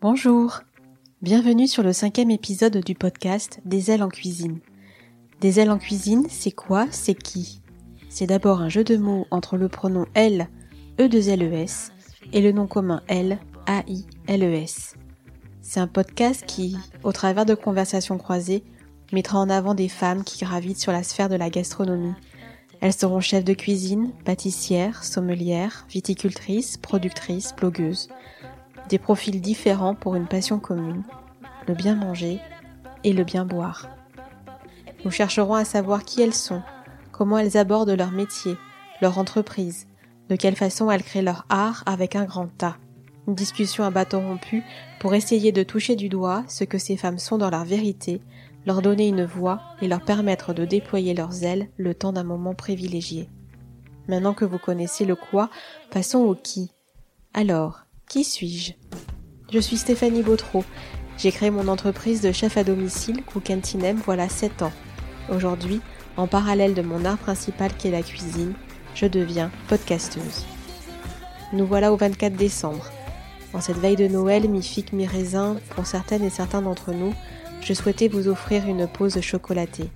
Bonjour, bienvenue sur le cinquième épisode du podcast Des ailes en cuisine. Des ailes en cuisine, c'est quoi, c'est qui? C'est d'abord un jeu de mots entre le pronom elle, e 2 les et le nom commun elle, a-i-l-e-s. C'est un podcast qui, au travers de conversations croisées, mettra en avant des femmes qui gravitent sur la sphère de la gastronomie. Elles seront chefs de cuisine, pâtissières, sommelières, viticultrices, productrices, blogueuses des profils différents pour une passion commune, le bien manger et le bien boire. Nous chercherons à savoir qui elles sont, comment elles abordent leur métier, leur entreprise, de quelle façon elles créent leur art avec un grand tas. Une discussion à bâton rompu pour essayer de toucher du doigt ce que ces femmes sont dans leur vérité, leur donner une voix et leur permettre de déployer leurs ailes le temps d'un moment privilégié. Maintenant que vous connaissez le quoi, passons au qui. Alors, qui suis-je? Je suis Stéphanie Bautreau. J'ai créé mon entreprise de chef à domicile Cookantinem voilà 7 ans. Aujourd'hui, en parallèle de mon art principal qui est la cuisine, je deviens podcasteuse. Nous voilà au 24 décembre. En cette veille de Noël, mi-figue, mi-raisin, pour certaines et certains d'entre nous, je souhaitais vous offrir une pause chocolatée.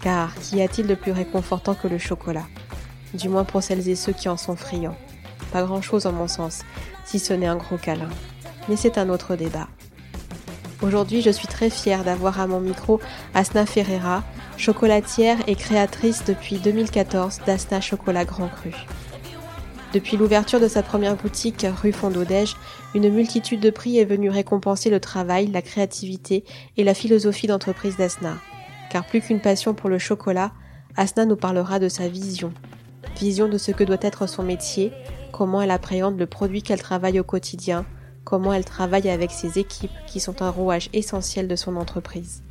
Car qu'y a-t-il de plus réconfortant que le chocolat? Du moins pour celles et ceux qui en sont friands. Pas grand-chose en mon sens, si ce n'est un gros câlin. Mais c'est un autre débat. Aujourd'hui, je suis très fière d'avoir à mon micro Asna Ferreira, chocolatière et créatrice depuis 2014 d'Asna Chocolat Grand Cru. Depuis l'ouverture de sa première boutique rue Fondodège, une multitude de prix est venue récompenser le travail, la créativité et la philosophie d'entreprise d'Asna. Car plus qu'une passion pour le chocolat, Asna nous parlera de sa vision. Vision de ce que doit être son métier, comment elle appréhende le produit qu'elle travaille au quotidien, comment elle travaille avec ses équipes qui sont un rouage essentiel de son entreprise.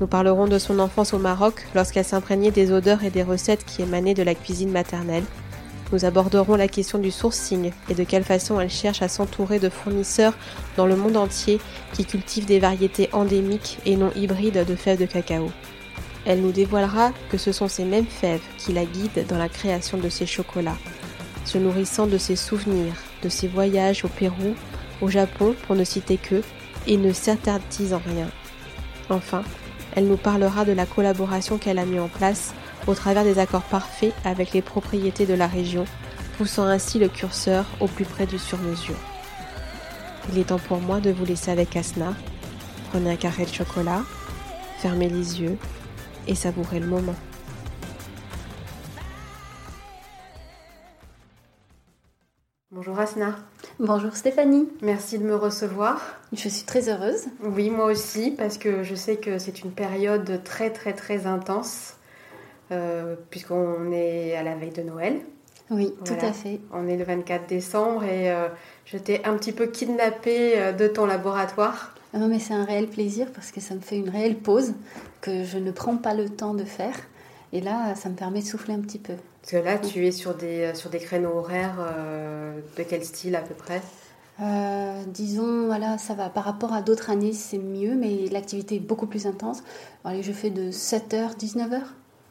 Nous parlerons de son enfance au Maroc lorsqu'elle s'imprégnait des odeurs et des recettes qui émanaient de la cuisine maternelle. Nous aborderons la question du sourcing et de quelle façon elle cherche à s'entourer de fournisseurs dans le monde entier qui cultivent des variétés endémiques et non hybrides de fèves de cacao. Elle nous dévoilera que ce sont ces mêmes fèves qui la guident dans la création de ces chocolats, se nourrissant de ses souvenirs, de ses voyages au Pérou, au Japon pour ne citer que, et ne s'interdisant rien. Enfin, elle nous parlera de la collaboration qu'elle a mis en place au travers des accords parfaits avec les propriétés de la région, poussant ainsi le curseur au plus près du sur-mesure. Il est temps pour moi de vous laisser avec Asna. Prenez un carré de chocolat, fermez les yeux et savourez le moment. Bonjour Asna. Bonjour Stéphanie. Merci de me recevoir. Je suis très heureuse. Oui, moi aussi, parce que je sais que c'est une période très très très intense, euh, puisqu'on est à la veille de Noël. Oui, tout à fait. On est le 24 décembre et euh, je t'ai un petit peu kidnappée euh, de ton laboratoire. Ah non, mais c'est un réel plaisir parce que ça me fait une réelle pause que je ne prends pas le temps de faire. Et là, ça me permet de souffler un petit peu. Parce que là, tu es sur des, euh, sur des créneaux horaires euh, de quel style à peu près? Euh, disons, voilà, ça va. Par rapport à d'autres années, c'est mieux, mais l'activité est beaucoup plus intense. Allez, je fais de 7h, 19h.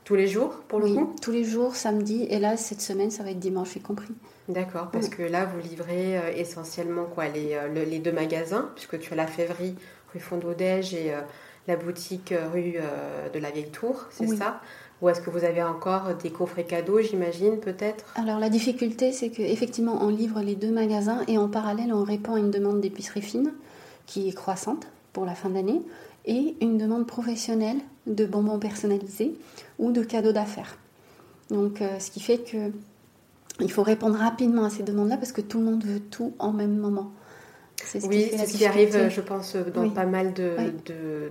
Tous les jours, pour le oui, coup? tous les jours, samedi. Et là, cette semaine, ça va être dimanche, y compris. D'accord, parce que là, vous livrez essentiellement quoi les, les, deux magasins, puisque tu as la Févrie, rue Fondodège, et la boutique rue de la Vieille Tour, c'est ça? Ou est-ce que vous avez encore des coffrets cadeaux, j'imagine, peut-être? Alors la difficulté, c'est qu'effectivement, on livre les deux magasins et en parallèle, on répond à une demande d'épicerie fine qui est croissante pour la fin d'année et une demande professionnelle de bonbons personnalisés ou de cadeaux d'affaires. Donc, euh, ce qui fait que il faut répondre rapidement à ces demandes-là parce que tout le monde veut tout en même moment. Ce oui, c'est ce qui arrive, je pense, dans pas mal de,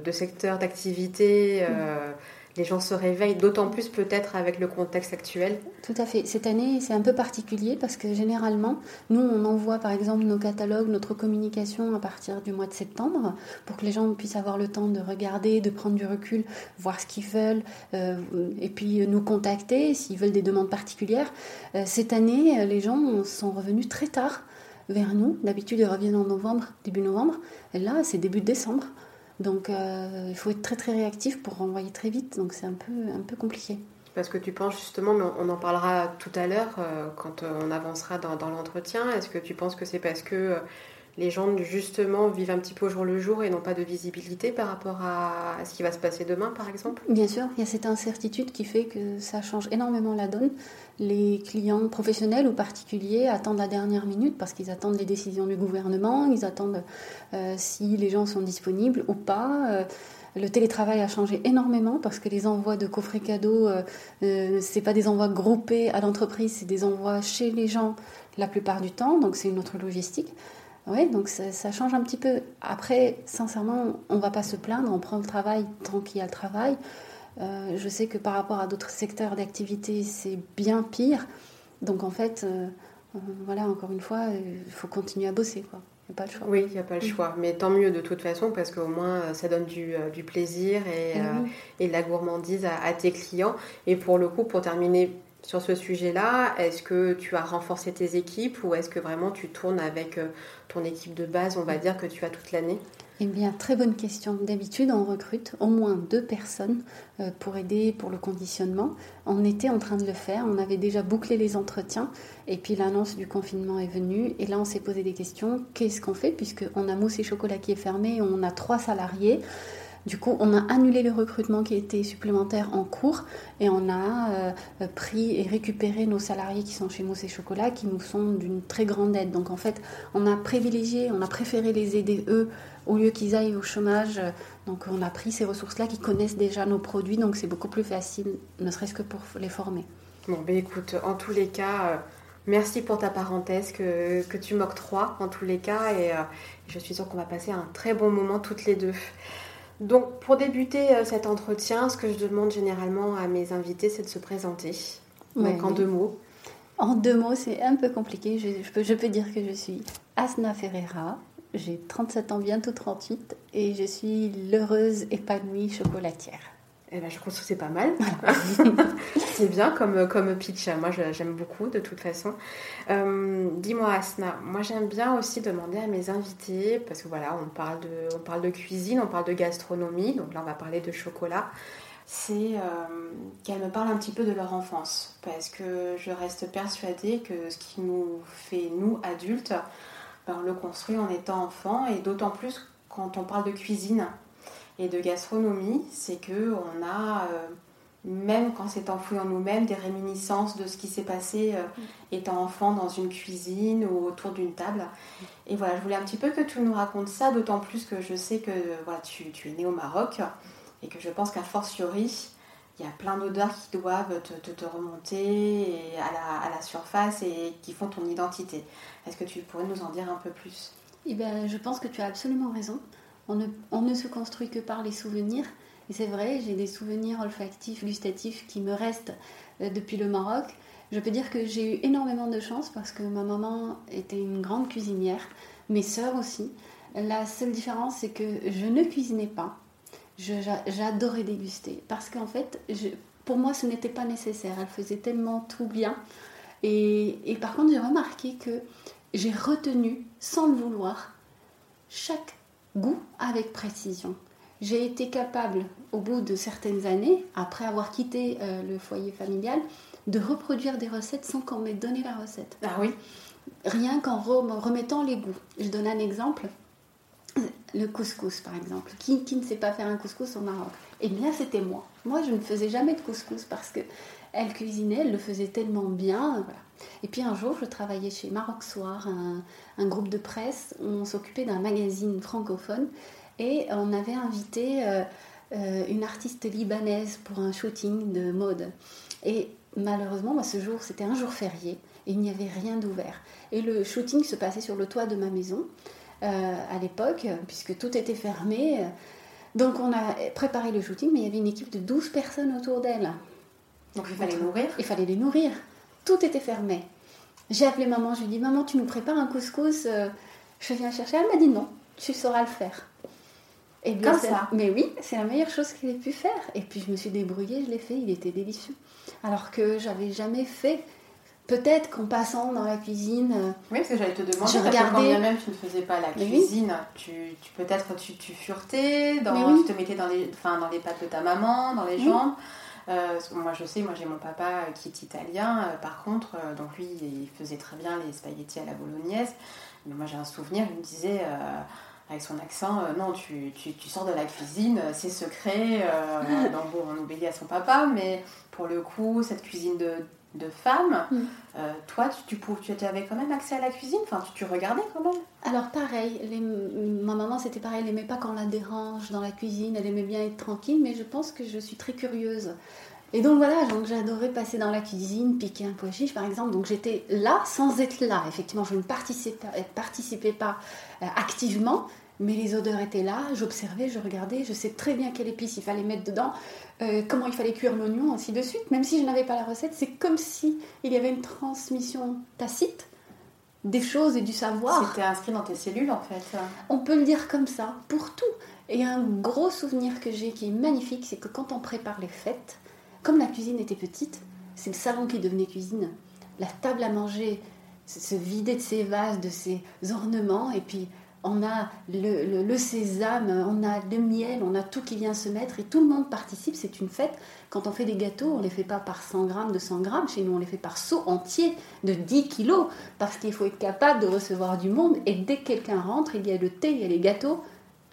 de, secteurs d'activité. Euh, les gens se réveillent, d'autant plus peut-être avec le contexte actuel. Tout à fait. Cette année, c'est un peu particulier parce que généralement, nous, on envoie par exemple nos catalogues, notre communication à partir du mois de septembre pour que les gens puissent avoir le temps de regarder, de prendre du recul, voir ce qu'ils veulent euh, et puis nous contacter s'ils veulent des demandes particulières. Euh, cette année, les gens sont revenus très tard vers nous. D'habitude, ils reviennent en novembre, début novembre. Et là, c'est début décembre. Donc euh, il faut être très très réactif pour renvoyer très vite, donc c'est un peu, un peu compliqué. Parce que tu penses justement, mais on en parlera tout à l'heure euh, quand euh, on avancera dans, l'entretien, est-ce que tu penses que c'est parce que les gens justement vivent un petit peu au jour le jour et n'ont pas de visibilité par rapport à ce qui va se passer demain, par exemple? Bien sûr, il y a cette incertitude qui fait que ça change énormément la donne. Les clients professionnels ou particuliers attendent la dernière minute parce qu'ils attendent les décisions du gouvernement, ils attendent euh, si les gens sont disponibles ou pas. Euh, le télétravail a changé énormément parce que les envois de coffrets cadeaux, euh, euh c'est pas des envois groupés à l'entreprise, c'est des envois chez les gens la plupart du temps, donc c'est une autre logistique. Oui, donc ça, change un petit peu. Après, sincèrement, on va pas se plaindre, on prend le travail tant qu'il y a le travail. Euh, je sais que par rapport à d'autres secteurs d'activité, c'est bien pire. Donc en fait, euh, euh, voilà, encore une fois, il faut continuer à bosser. Quoi. Il n'y a pas le choix. Oui, il n'y a pas le choix. Mais tant mieux de toute façon, parce qu'au moins, ça donne du, plaisir et, et, de la gourmandise à, à, tes clients. Et pour le coup, pour terminer sur ce sujet-là, est-ce que tu as renforcé tes équipes ou est-ce que vraiment tu tournes avec euh, ton équipe de base, on va dire, que tu as toute l'année? Eh bien, très bonne question. D'habitude, on recrute au moins deux personnes euh, pour aider pour le conditionnement. On était en train de le faire, on avait déjà bouclé les entretiens et puis l'annonce du confinement est venue et là on s'est posé des questions. Qu'est-ce qu'on fait? Puisqu'on a Mousse et Chocolat qui est fermé, on a trois salariés. Du coup, on a annulé le recrutement qui était supplémentaire en cours et on a euh, pris et récupéré nos salariés qui sont chez Mousse et Chocolat qui nous sont d'une très grande aide. Donc en fait, on a privilégié, on a préféré les aider eux au lieu qu'ils aillent au chômage. Donc on a pris ces ressources-là qui connaissent déjà nos produits, donc c'est beaucoup plus facile, ne serait-ce que pour les former. Bon, ben écoute, en tous les cas, euh, merci pour ta parenthèse que, que tu m'octroies, en tous les cas, et euh, je suis sûre qu'on va passer un très bon moment toutes les deux. Donc, pour débuter euh, cet entretien, ce que je demande généralement à mes invités, c'est de se présenter. Donc, en deux mots. En deux mots, c'est un peu compliqué. Je, peux, je peux dire que je suis Asna Ferreira. J'ai 37 ans, bientôt 38, et je suis l'heureuse épanouie chocolatière. Eh ben, je trouve que c'est pas mal. c'est bien comme, comme pitch. Moi, j'aime beaucoup de toute façon. Euh, dis-moi, Asna, moi j'aime bien aussi demander à mes invités, parce que voilà, on parle, de, on parle de cuisine, on parle de gastronomie, donc là on va parler de chocolat. C'est euh, qu'elles me parlent un petit peu de leur enfance, parce que je reste persuadée que ce qui nous fait, nous, adultes, ben, on le construit en étant enfant, et d'autant plus quand on parle de cuisine et de gastronomie, c'est que on a, euh, même quand c'est enfoui en nous-mêmes, des réminiscences de ce qui s'est passé euh, étant enfant dans une cuisine ou autour d'une table. Et voilà, je voulais un petit peu que tu nous racontes ça, d'autant plus que je sais que voilà, tu, tu, es né au Maroc et que je pense qu'à fortiori, il y a plein d'odeurs qui doivent te, te, remonter à la, à la, surface et qui font ton identité. Est-ce que tu pourrais nous en dire un peu plus? Eh bien, Je pense que tu as absolument raison. On ne, se construit que par les souvenirs. Et c'est vrai, j'ai des souvenirs olfactifs, gustatifs qui me restent euh, depuis le Maroc. Je peux dire que j'ai eu énormément de chance parce que ma maman était une grande cuisinière, mes sœurs aussi. La seule différence, c'est que je ne cuisinais pas. J'adorais déguster parce qu'en fait, pour moi, ce n'était pas nécessaire. Elle faisait tellement tout bien. Et, et par contre, j'ai remarqué que j'ai retenu, sans le vouloir, chaque goût avec précision. J'ai été capable, au bout de certaines années, après avoir quitté euh, le foyer familial, de reproduire des recettes sans qu'on m'ait donné la recette. Ah oui Rien qu'en remettant les goûts. Je donne un exemple. Le couscous, par exemple. Qui, qui ne sait pas faire un couscous au Maroc? Eh bien, c'était moi. Moi, je ne faisais jamais de couscous parce que elle cuisinait, elle le faisait tellement bien. Voilà. Et puis un jour, je travaillais chez Maroc Soir, un, groupe de presse. On s'occupait d'un magazine francophone et on avait invité euh, euh, une artiste libanaise pour un shooting de mode. Et malheureusement, ce jour, c'était un jour férié et il n'y avait rien d'ouvert. Et le shooting se passait sur le toit de ma maison euh, à l'époque, puisque tout était fermé. Donc on a préparé le shooting, mais il y avait une équipe de 12 personnes autour d'elle. Donc il fallait nourrir Il fallait les nourrir tout était fermé. J'ai appelé maman, je lui ai dit Maman, tu nous prépares un couscous euh, Je viens chercher. Elle m'a dit Non, tu sauras le faire. Et bien, Comme ça Mais oui, c'est la meilleure chose qu'il ait pu faire. Et puis je me suis débrouillée, je l'ai fait, il était délicieux. Alors que j'avais jamais fait. Peut-être qu'en passant dans la cuisine. Oui, parce que j'allais te demander, je regardais... quand même tu ne faisais pas la cuisine, tu, peut-être tu, tu furetais, dans, tu te mettais dans les, enfin, dans les pattes de ta maman, dans les jambes. Moi je sais, moi j'ai mon papa qui est italien, par contre, donc lui il faisait très bien les spaghettis à la bolognaise. Mais moi j'ai un souvenir, il me disait avec son accent, euh, non, tu, tu, tu, sors de la cuisine, euh, c'est secret. Euh, bon, on obéit à son papa, mais pour le coup, cette cuisine de, de femme, mm. toi, tu, tu, tu, avais quand même accès à la cuisine? Enfin, tu, regardais quand même? Alors, pareil, les, ma maman, c'était pareil, elle n'aimait pas quand on la dérange dans la cuisine, elle aimait bien être tranquille, mais je pense que je suis très curieuse. Et donc voilà, donc j'adorais passer dans la cuisine, piquer un pois chiche par exemple. Donc j'étais là sans être là. Effectivement, je ne participais, participais pas activement, mais les odeurs étaient là, j'observais, je regardais, je sais très bien quelle épice il fallait mettre dedans, euh, comment il fallait cuire l'oignon, ainsi de suite. Même si je n'avais pas la recette, c'est comme si il y avait une transmission tacite des choses et du savoir. C'était inscrit dans tes cellules en fait. On peut le dire comme ça, pour tout. Et un gros souvenir que j'ai qui est magnifique, c'est que quand on prépare les fêtes, comme la cuisine était petite, c'est le salon qui devenait cuisine. La table à manger se vidait de ses vases, de ses ornements, et puis on a le, sésame, on a le miel, on a tout qui vient se mettre et tout le monde participe. C'est une fête. Quand on fait des gâteaux, on ne les fait pas par 100 grammes, 200 grammes. Chez nous, on les fait par seau entier de 10 kilos parce qu'il faut être capable de recevoir du monde. Et dès que quelqu'un rentre, il y a le thé, il y a les gâteaux.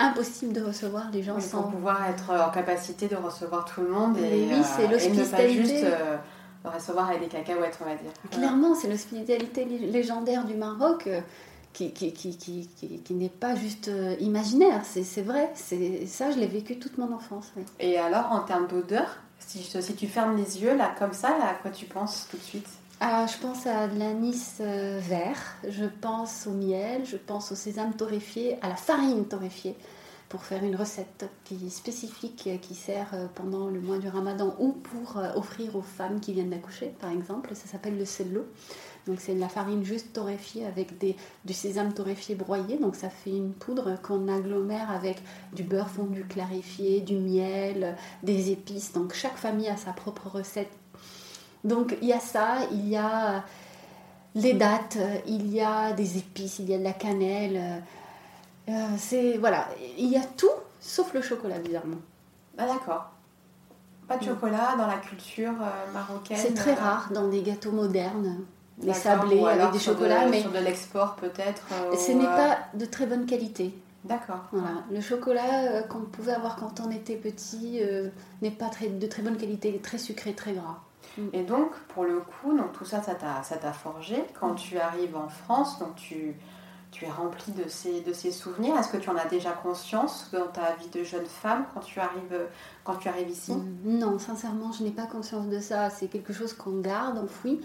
Impossible de recevoir les gens sans. pouvoir être en capacité de recevoir tout le monde et, oui, c'est euh, et ne pas juste euh, recevoir avec des cacahuètes, on va dire. Clairement, c'est l'hospitalité légendaire du Maroc. Qui, qui, qui, qui n'est pas juste euh, imaginaire, c'est vrai, ça je l'ai vécu toute mon enfance. Et alors en termes d'odeur, si, si, tu fermes les yeux là comme ça, là, à quoi tu penses tout de suite? Ah, je pense à de l'anis euh, vert, je pense au miel, je pense au sésame torréfié, à la farine torréfiée pour faire une recette qui spécifique euh, qui sert pendant le mois du ramadan ou pour offrir aux femmes qui viennent d'accoucher par exemple. Ça s'appelle le cello. Donc c'est de la farine juste torréfiée avec des, du sésame torréfié broyé. Donc ça fait une poudre qu'on agglomère avec du beurre fondu clarifié, du miel, des épices. Donc chaque famille a sa propre recette. Donc il y a ça, il y a les dates, il y a des épices, il y a de la cannelle. Euh, c'est voilà, il y a tout sauf le chocolat bizarrement. Ah d'accord. Pas de chocolat dans la culture euh, marocaine. C'est très euh, rare dans des gâteaux modernes les sablés avec des chocolats. mais sur de l'export peut-être euh, Ce n'est pas de très bonne qualité. D'accord. Voilà. Le chocolat euh, qu'on pouvait avoir quand on était petit euh, n'est pas très, de très bonne qualité, il est très sucré, très gras. Mm. Et donc, pour le coup, donc, tout ça, ça t'a forgé. Quand tu arrives en France, donc tu, tu es rempli de ces, de ces souvenirs. Est-ce que tu en as déjà conscience dans ta vie de jeune femme quand tu arrives, quand tu arrives ici? Non, sincèrement, je n'ai pas conscience de ça. C'est quelque chose qu'on garde enfoui.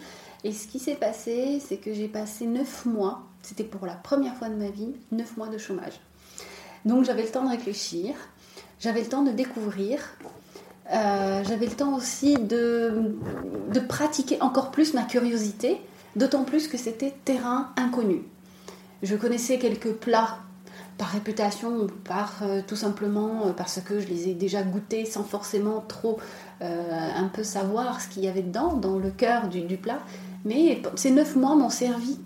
Et ce qui s'est passé, c'est que j'ai passé neuf mois, c'était pour la première fois de ma vie, neuf mois de chômage. Donc j'avais le temps de réfléchir, j'avais le temps de découvrir, euh, j'avais le temps aussi de, de pratiquer encore plus ma curiosité, d'autant plus que c'était terrain inconnu. Je connaissais quelques plats par réputation ou par euh, tout simplement euh, parce que je les ai déjà goûtés sans forcément trop un peu savoir ce qu'il y avait dedans, dans le cœur du plat. Mais ces neuf mois m'ont servi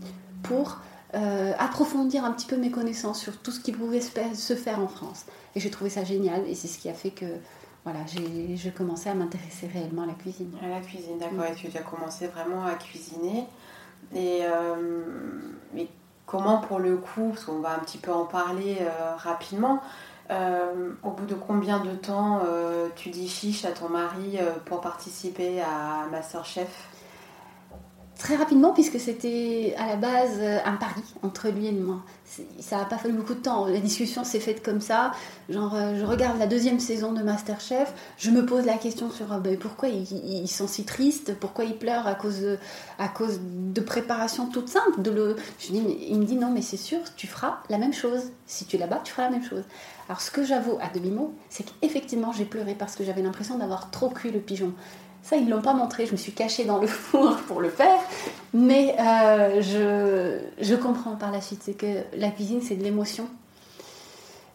pour euh, approfondir un petit peu mes connaissances sur tout ce qui pouvait se faire en France. Et j'ai trouvé ça génial et c'est ce qui a fait que voilà, j'ai commencé à m'intéresser réellement à la cuisine. À la cuisine, d'accord. Et tu as commencé vraiment à cuisiner. Et euh, mais comment pour le coup, parce qu'on va un petit peu en parler euh, rapidement, au bout de combien de temps tu dis chiche à ton mari pour participer à Masterchef? Très rapidement puisque c'était à la base euh, un pari entre lui et moi. Ça n'a pas fallu beaucoup de temps. La discussion s'est faite comme ça. Genre, euh, je regarde la deuxième saison de Masterchef, je me pose la question sur euh, ben, pourquoi ils, sont si tristes, pourquoi ils pleurent à cause de, à cause de préparation toute simple. De je dis, il me dit non, mais c'est sûr, tu feras la même chose. Si tu es là-bas, tu feras la même chose. Alors, ce que j'avoue à demi-mot, c'est qu'effectivement, j'ai pleuré parce que j'avais l'impression d'avoir trop cuit le pigeon. Ça, ils ne l'ont pas montré. Je me suis cachée dans le four pour le faire. Mais euh, je, je, comprends par la suite. C'est que la cuisine, c'est de l'émotion.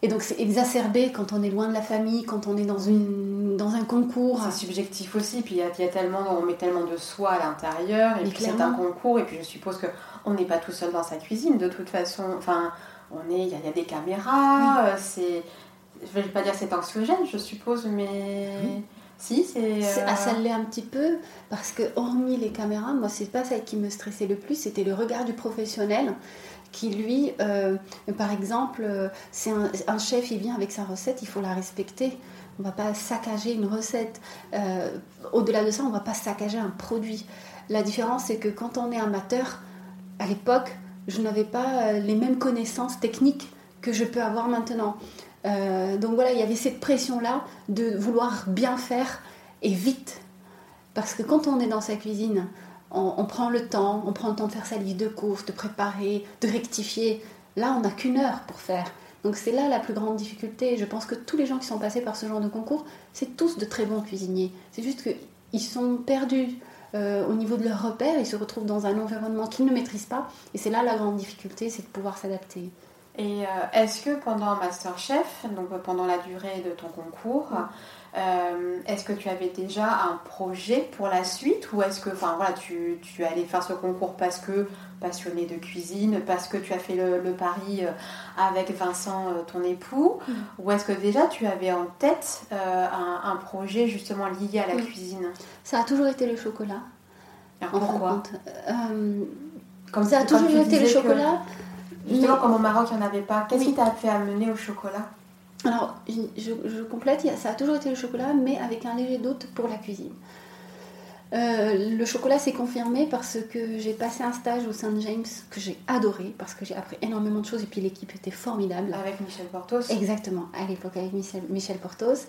Et donc, c'est exacerbé quand on est loin de la famille, quand on est dans, une, dans un concours. C'est subjectif aussi. Puis, il y, a, tellement, on met tellement de soi à l'intérieur. Et puis, c'est un concours. Et puis, je suppose qu'on n'est pas tout seul dans sa cuisine, de toute façon. Enfin, on est, il y, a des caméras. Euh, c'est, je ne vais pas dire c'est anxiogène, je suppose, mais Si, c'est. Ah, ça l'est un petit peu, parce que hormis les caméras, moi, c'est pas ça qui me stressait le plus, c'était le regard du professionnel qui lui, par exemple, c'est un, un, chef, il vient avec sa recette, il faut la respecter. On va pas saccager une recette. Au-delà de ça, on va pas saccager un produit. La différence, c'est que quand on est amateur, à l'époque, je n'avais pas euh, les mêmes connaissances techniques que je peux avoir maintenant. Euh, donc voilà, il y avait cette pression-là de vouloir bien faire et vite. Parce que quand on est dans sa cuisine, on, prend le temps, on prend le temps de faire sa liste de courses, de préparer, de rectifier. Là, on n'a qu'une heure pour faire. Donc c'est là la plus grande difficulté. Je pense que tous les gens qui sont passés par ce genre de concours, c'est tous de très bons cuisiniers. C'est juste qu'ils sont perdus euh, au niveau de leurs repères, ils se retrouvent dans un environnement qu'ils ne maîtrisent pas. Et c'est là la grande difficulté, c'est de pouvoir s'adapter. Et euh, est-ce que pendant Masterchef, donc pendant la durée de ton concours, euh, est-ce que tu avais déjà un projet pour la suite ou est-ce que enfin, voilà, tu, tu, allais faire ce concours parce que passionné de cuisine, parce que tu as fait le, pari euh, avec Vincent, euh, ton époux mm. Ou est-ce que déjà tu avais en tête un, projet justement lié à la cuisine? Ça a toujours été le chocolat. Alors pourquoi? Comme Ça a toujours été le chocolat. Justement, comme au Maroc, il n'y en avait pas, qu'est-ce qui t'a fait amener au chocolat? Alors, je, complète, ça a toujours été le chocolat, mais avec un léger doute pour la cuisine. Euh, le chocolat s'est confirmé parce que j'ai passé un stage au Saint James que j'ai adoré, parce que j'ai appris énormément de choses et puis l'équipe était formidable. Avec Michel Portos Exactement, à l'époque avec Michel, Michel Portos.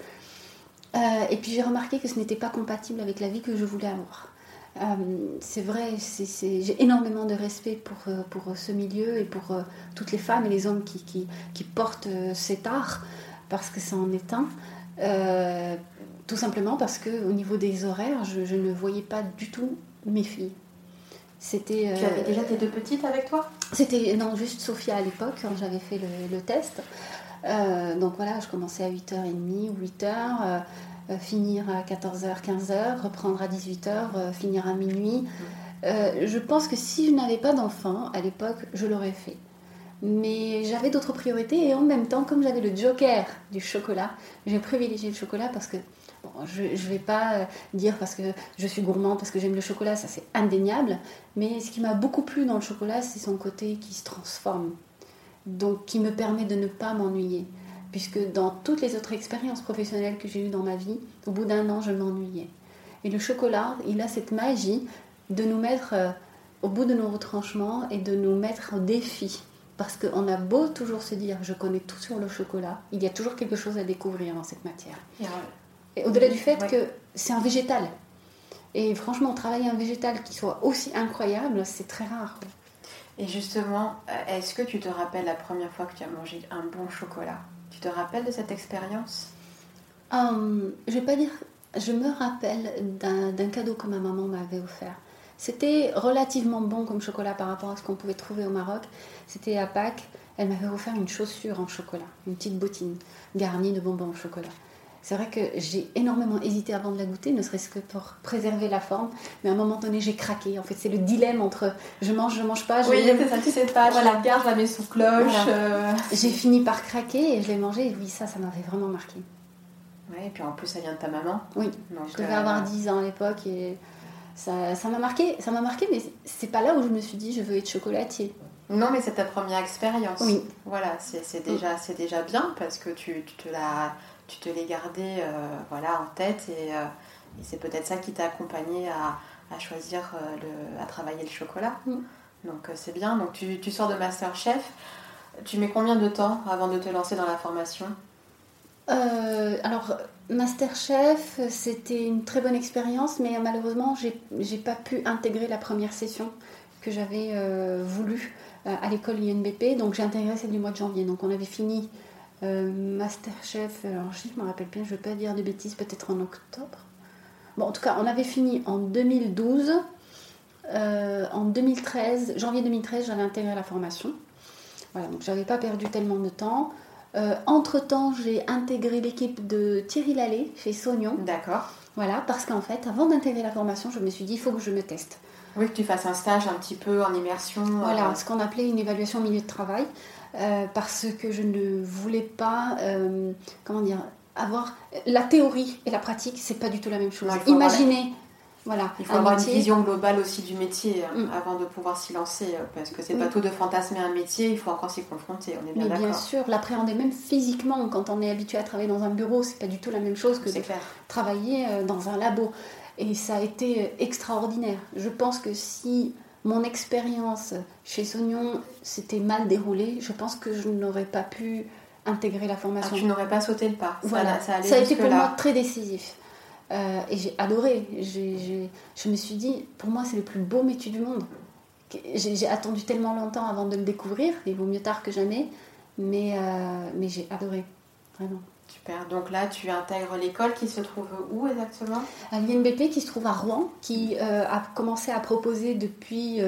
Euh, et puis j'ai remarqué que ce n'était pas compatible avec la vie que je voulais avoir. Euh, c'est vrai, j'ai énormément de respect pour, pour ce milieu et pour toutes les femmes et les hommes qui, qui, qui portent cet art parce que ça en est un. Euh, tout simplement parce que au niveau des horaires, je, ne voyais pas du tout mes filles. C'était. Tu avais euh, déjà tes deux petites avec toi? C'était non juste Sophia à l'époque quand j'avais fait le, test. Euh, donc voilà, je commençais à 8h30 ou 8h, finir à 14h, 15h, reprendre à 18h, finir à minuit. je pense que si je n'avais pas d'enfant à l'époque, je l'aurais fait. Mais j'avais d'autres priorités et en même temps, comme j'avais le joker du chocolat, j'ai privilégié le chocolat parce que je ne vais pas euh, dire parce que je suis gourmand, parce que j'aime le chocolat, ça c'est indéniable. Mais ce qui m'a beaucoup plu dans le chocolat, c'est son côté qui se transforme. Donc qui me permet de ne pas m'ennuyer. Puisque dans toutes les autres expériences professionnelles que j'ai eues dans ma vie, au bout d'un an, je m'ennuyais. Et le chocolat, il a cette magie de nous mettre euh, au bout de nos retranchements et de nous mettre au défi. Parce qu'on a beau toujours se dire je connais tout sur le chocolat, il y a toujours quelque chose à découvrir dans cette matière. Et au-delà du fait que c'est un végétal. Et franchement, travailler un végétal qui soit aussi incroyable, c'est très rare. Et justement, euh, est-ce que tu te rappelles la première fois que tu as mangé un bon chocolat? Te rappelles de cette expérience? Um, Je vais pas dire. Je me rappelle d'un cadeau que ma maman m'avait offert. C'était relativement bon comme chocolat par rapport à ce qu'on pouvait trouver au Maroc. C'était à Pâques. Elle m'avait offert une chaussure en chocolat, une petite bottine garnie de bonbons au chocolat. C'est vrai que j'ai énormément hésité avant de la goûter, ne serait-ce que pour préserver la forme. Mais à un moment donné, j'ai craqué. En fait, c'est le dilemme entre je mange, je mange pas. Je oui, c'est ça, tu sais pas. Je la garde, je la mets sous cloche. Euh. J'ai fini par craquer et je l'ai mangé. Et oui, ça, ça m'avait vraiment marqué. Ouais, et puis en plus, ça vient de ta maman. Oui, je devais avoir 10 ans à l'époque et ça m'a marqué, ça m'a marqué, mais c'est pas là où je me suis dit je veux être chocolatier. Non, mais c'est ta première expérience. Oui. Voilà, c'est déjà, c'est déjà bien parce que tu, te l'as, tu te l'es gardé, euh, voilà, en tête et, euh, c'est peut-être ça qui t'a accompagné à, choisir euh, le, à travailler le chocolat. Mm. Donc c'est bien. Donc tu, tu sors de Masterchef. Tu mets combien de temps avant de te lancer dans la formation? Alors Masterchef, c'était une très bonne expérience, mais malheureusement, j'ai pas pu intégrer la première session que j'avais euh, voulu euh, à l'école INBP. Donc j'ai intégré celle du mois de janvier. Donc on avait fini Masterchef, alors je me rappelle bien, je ne veux pas dire de bêtises, peut-être en octobre. Bon, en tout cas, on avait fini en 2012. en 2013, janvier 2013, j'avais intégré la formation. Voilà, donc j'avais pas perdu tellement de temps. Euh, entre-temps, j'ai intégré l'équipe de Thierry Lallet chez Sognon. D'accord. Voilà, parce qu'en fait, avant d'intégrer la formation, je me suis dit, il faut que je me teste. Oui, que tu fasses un stage un petit peu en immersion. Voilà, euh, ce qu'on appelait une évaluation au milieu de travail, euh, parce que je ne voulais pas, comment dire, avoir la théorie et la pratique, c'est pas du tout la même chose. Imaginez. Voilà, il faut avoir une vision globale aussi du métier mm. avant de pouvoir s'y lancer, euh, parce que c'est pas tout de fantasmer un métier, il faut encore s'y confronter, on est bien d'accord. Bien sûr, l'appréhender même physiquement, quand on est habitué à travailler dans un bureau, c'est pas du tout la même chose que de travailler euh, dans un labo. Et ça a été euh, extraordinaire. Je pense que si mon expérience chez Sognon s'était mal déroulée, je pense que je n'aurais pas pu intégrer la formation. Ah, tu n'aurais pas sauté le pas. Voilà, ça, ça a été pour moi très décisif. Euh, et j'ai adoré. je me suis dit, pour moi, c'est le plus beau métier du monde. J'ai attendu tellement longtemps avant de le découvrir. Il vaut mieux tard que jamais. Mais, euh, mais j'ai adoré, vraiment. Donc là, tu intègres l'école qui se trouve où exactement? À l'INBP qui se trouve à Rouen, qui euh, a commencé à proposer depuis,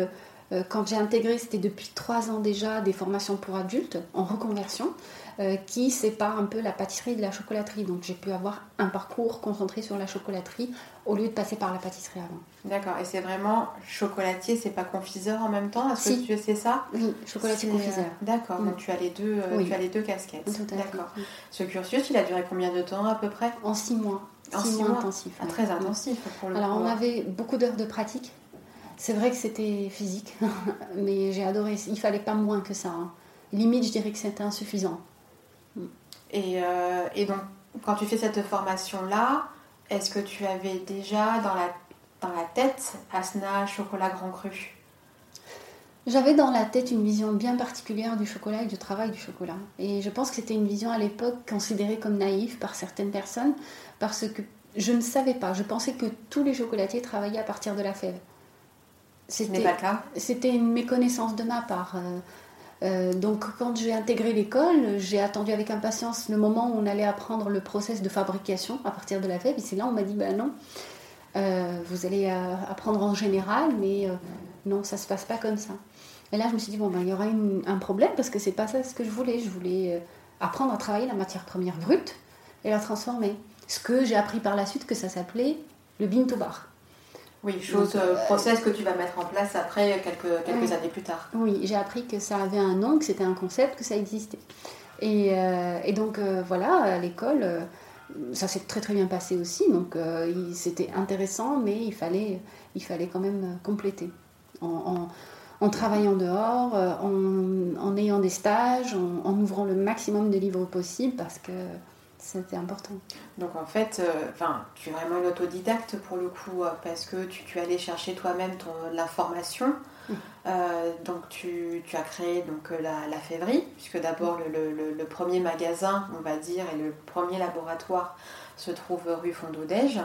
quand j'ai intégré, c'était depuis trois ans déjà, des formations pour adultes en reconversion. Euh, qui sépare un peu la pâtisserie de la chocolaterie. Donc j'ai pu avoir un parcours concentré sur la chocolaterie au lieu de passer par la pâtisserie avant. D'accord, et c'est vraiment chocolatier, c'est pas confiseur en même temps? Est-ce que tu sais ça? Oui, chocolatier confiseur. Euh, d'accord, donc tu as les deux, euh, tu as les deux casquettes. D'accord. Ce cursus, il a duré combien de temps à peu près? En six mois. En six, mois, intensifs. Ah, très intensif pour le Alors on avait beaucoup d'heures de pratique. C'est vrai que c'était physique, mais j'ai adoré. Il fallait pas moins que ça. Hein. Limite, je dirais que c'était insuffisant. Euh, et, donc, quand tu fais cette formation-là, est-ce que tu avais déjà dans la, dans la tête Asna chocolat grand cru? J'avais dans la tête une vision bien particulière du chocolat et du travail du chocolat. Et je pense que c'était une vision à l'époque considérée comme naïve par certaines personnes parce que je ne savais pas. Je pensais que tous les chocolatiers travaillaient à partir de la fève. Ce n'est pas le cas. C'était une méconnaissance de ma part. Euh, donc quand j'ai intégré l'école, j'ai attendu avec impatience le moment où on allait apprendre le process de fabrication à partir de la fève. Et c'est là on m'a dit, ben non, euh, vous allez euh, apprendre en général, mais non, ça se passe pas comme ça. Et là, je me suis dit, bon, ben, il y aura un problème parce que c'est pas ça ce que je voulais. Je voulais apprendre à travailler la matière première brute et la transformer. Ce que j'ai appris par la suite que ça s'appelait le bean to bar. Oui, chose, euh, process que tu vas mettre en place après, quelques, quelques années plus tard. Oui, j'ai appris que ça avait un nom, que c'était un concept, que ça existait. Et, euh, et donc euh, voilà, à l'école, ça s'est très très bien passé aussi, donc c'était intéressant, mais il fallait, il fallait quand même compléter. En, en, travaillant dehors, en, en, ayant des stages, en, ouvrant le maximum de livres possible, parce que c'était important. Donc en fait, euh, tu es vraiment une autodidacte pour le coup, euh, parce que tu, tu allais chercher toi-même l'information. Euh, donc tu, tu, as créé donc, la, la fèverie, puisque d'abord le, le, le, premier magasin, on va dire, et le premier laboratoire se trouve rue Fondodège.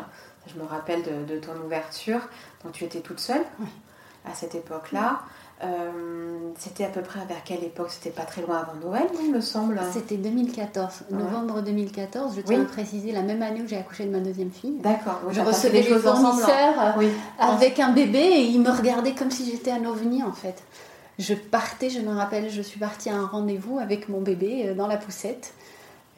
Je me rappelle de, de, ton ouverture. Donc tu étais toute seule à cette époque-là. Euh, c'était à peu près vers quelle époque? C'était pas très loin avant Noël, il me semble. C'était 2014, novembre 2014. Je tiens à préciser la même année où j'ai accouché de ma deuxième fille. D'accord. je recevais des fournisseurs avec un bébé et ils me regardaient comme si j'étais un ovni en fait. Je partais, je me rappelle, je suis partie à un rendez-vous avec mon bébé euh, dans la poussette.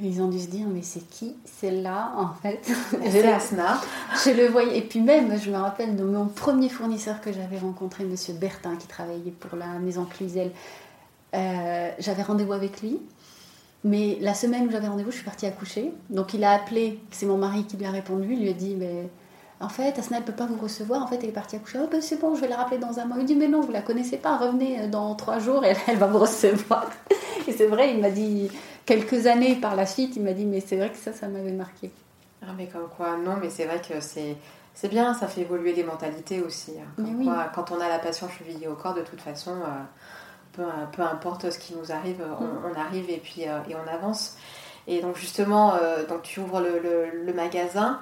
Ils ont dû se dire, mais c'est qui celle-là en fait C'est Asna. Je le voyais. Et puis même, je me rappelle de mon premier fournisseur que j'avais rencontré, Monsieur Bertin, qui travaillait pour la maison Cluzel. Euh, j'avais rendez-vous avec lui. Mais la semaine où j'avais rendez-vous, je suis partie accoucher. Donc il a appelé, c'est mon mari qui lui a répondu. Il lui a dit, mais en fait, Asna, elle ne peut pas vous recevoir. En fait, elle est partie accoucher. Oh, ben, c'est bon, je vais la rappeler dans un mois. Il dit, mais non, vous la connaissez pas. Revenez dans trois jours et elle va vous recevoir. Et c'est vrai, il m'a dit, quelques années par la suite, il m'a dit, mais c'est vrai que ça, ça m'avait marqué. Ah, mais comme quoi, non, mais c'est vrai que c'est. C'est bien, ça fait évoluer les mentalités aussi. Hein. quand on a la passion chevillée au corps, de toute façon, euh, peu, importe ce qui nous arrive, on, mm. arrive et puis euh, et on avance. Et donc justement, euh, donc tu ouvres le, magasin.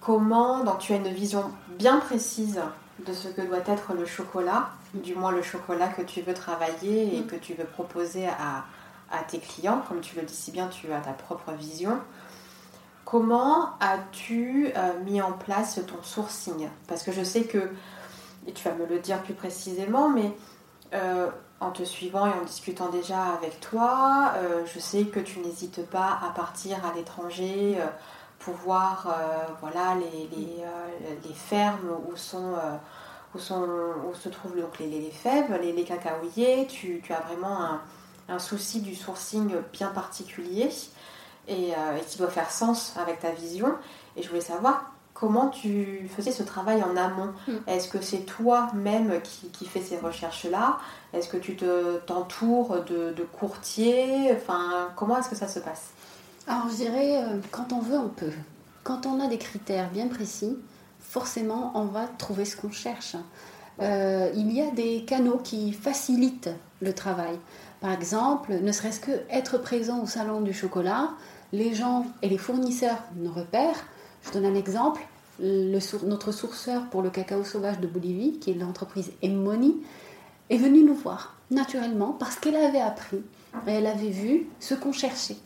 Comment, donc tu as une vision bien précise de ce que doit être le chocolat, du moins le chocolat que tu veux travailler et mm. que tu veux proposer à, à tes clients, comme tu le dis si bien, tu as ta propre vision. Comment as-tu euh, mis en place ton sourcing? Parce que je sais que, et tu vas me le dire plus précisément, mais euh, en te suivant et en discutant déjà avec toi, euh, je sais que tu n'hésites pas à partir à l'étranger pour voir voilà, les, les, les, fermes où sont... où, sont, où se trouvent donc les, les fèves, les, les cacaoyers, tu, tu as vraiment un, un souci du sourcing bien particulier. et, qui doit faire sens avec ta vision. Et je voulais savoir comment tu faisais ce travail en amont. Mm. Est-ce que c'est toi-même qui, qui fais ces recherches-là? Est-ce que tu te, t'entoures de, de, courtiers? Enfin, comment est-ce que ça se passe? Alors, je dirais, euh, quand on veut, on peut. Quand on a des critères bien précis, forcément, on va trouver ce qu'on cherche. Euh, il y a des canaux qui facilitent le travail. Par exemple, ne serait-ce que être présent au salon du chocolat, les gens et les fournisseurs nous repèrent je donne un exemple. notre sourceur pour le cacao sauvage de Bolivie, qui est l'entreprise Emmoni, est venue nous voir naturellement parce qu'elle avait appris et elle avait vu ce qu'on cherchait.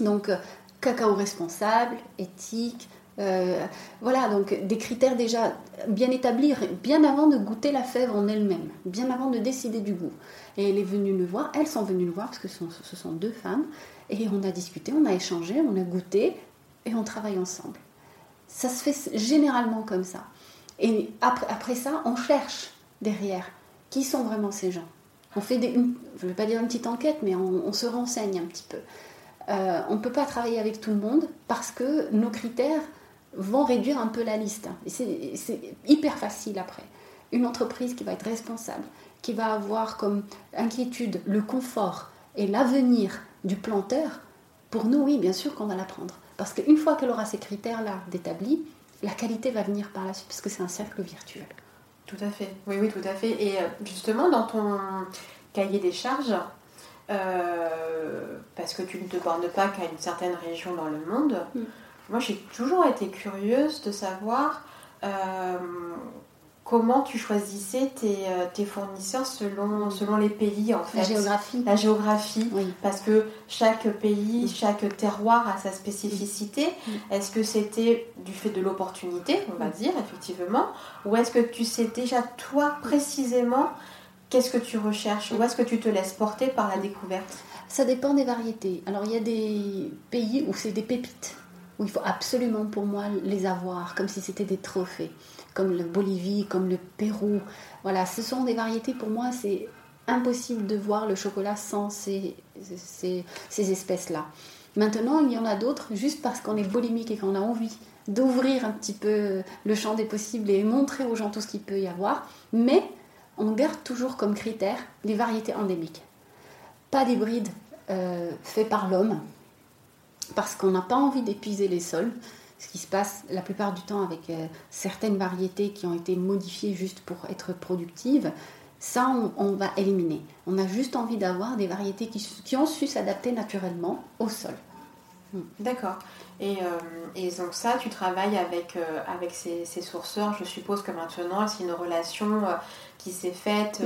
Donc, euh, cacao responsable, éthique, euh, voilà, donc des critères déjà bien établis, bien avant de goûter la fève en elle-même, bien avant de décider du goût. Et elle est venue nous voir, elles sont venues nous voir parce que ce sont deux femmes, et on a discuté, on a échangé, on a goûté, et on travaille ensemble. Ça se fait généralement comme ça. Et après, ça, on cherche derrière qui sont vraiment ces gens. On fait des, je ne vais pas dire une petite enquête, mais on, se renseigne un petit peu. Euh, on ne peut pas travailler avec tout le monde parce que nos critères vont réduire un peu la liste. C'est hyper facile après. Une entreprise qui va être responsable, qui va avoir comme inquiétude le confort et l'avenir du planteur, pour nous, oui, bien sûr qu'on va la prendre. Parce qu'une fois qu'elle aura ces critères-là d'établis, la qualité va venir par la suite, parce que c'est un cercle virtuel. Tout à fait, oui, oui, tout à fait. Et euh, justement, dans ton cahier des charges, euh, parce que tu ne te bornes pas qu'à une certaine région dans le monde, mm. moi j'ai toujours été curieuse de savoir euh, comment tu choisissais euh, tes, fournisseurs selon, selon les pays en fait. La géographie. La géographie. Parce que chaque pays, chaque terroir a sa spécificité. Est-ce que c'était du fait de l'opportunité, on va dire, effectivement, ou est-ce que tu sais déjà toi précisément qu'est-ce que tu recherches ou est-ce que tu te laisses porter par la découverte? Ça dépend des variétés. Alors il y a des pays où c'est des pépites, où il faut absolument pour moi les avoir, comme si c'était des trophées comme la Bolivie, comme le Pérou. Voilà, ce sont des variétés, pour moi, c'est impossible de voir le chocolat sans ces, ces, espèces-là. Maintenant, il y en a d'autres, juste parce qu'on est boulimique et qu'on a envie d'ouvrir un petit peu le champ des possibles et montrer aux gens tout ce qu'il peut y avoir, mais on garde toujours comme critère les variétés endémiques. Pas d'hybrides euh, faits par l'homme, parce qu'on n'a pas envie d'épuiser les sols ce qui se passe la plupart du temps avec euh, certaines variétés qui ont été modifiées juste pour être productives, ça on, va éliminer. On a juste envie d'avoir des variétés qui, ont su s'adapter naturellement au sol. Hmm. D'accord. Et, euh, et, donc ça, tu travailles avec, euh, avec ces, sourceurs. Je suppose que maintenant, c'est une relation qui s'est faite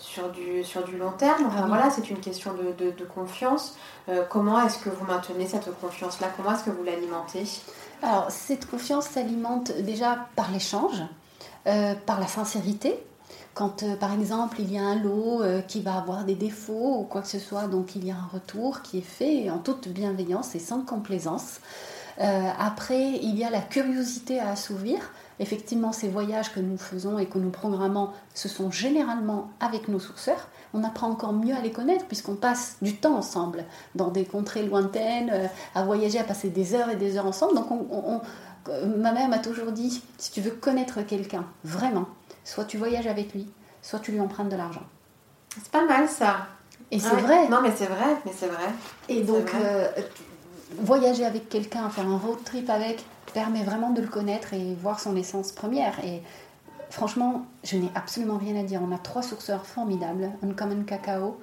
sur du, sur du long terme. Enfin, ah voilà, c'est une question de, de, confiance. Euh, comment est-ce que vous maintenez cette confiance-là? Comment est-ce que vous l'alimentez? Alors, cette confiance s'alimente déjà par l'échange, euh, par la sincérité. Quand, euh, par exemple, il y a un lot qui va avoir des défauts ou quoi que ce soit, donc il y a un retour qui est fait en toute bienveillance et sans complaisance. après, il y a la curiosité à assouvir Effectivement, ces voyages que nous faisons et que nous programmons, ce sont généralement avec nos sourceurs. On apprend encore mieux à les connaître puisqu'on passe du temps ensemble dans des contrées lointaines, euh, à voyager, à passer des heures et des heures ensemble. Donc, ma mère m'a toujours dit, si tu veux connaître quelqu'un, vraiment, soit tu voyages avec lui, soit tu lui empruntes de l'argent. C'est pas mal ça. Et c'est vrai. Non, mais c'est vrai, mais c'est vrai. Et donc, euh, voyager avec quelqu'un, faire un road trip avec, permet vraiment de le connaître et voir son essence première. Et franchement, je n'ai absolument rien à dire. On a trois sourceurs formidables. Uncommon Cacao,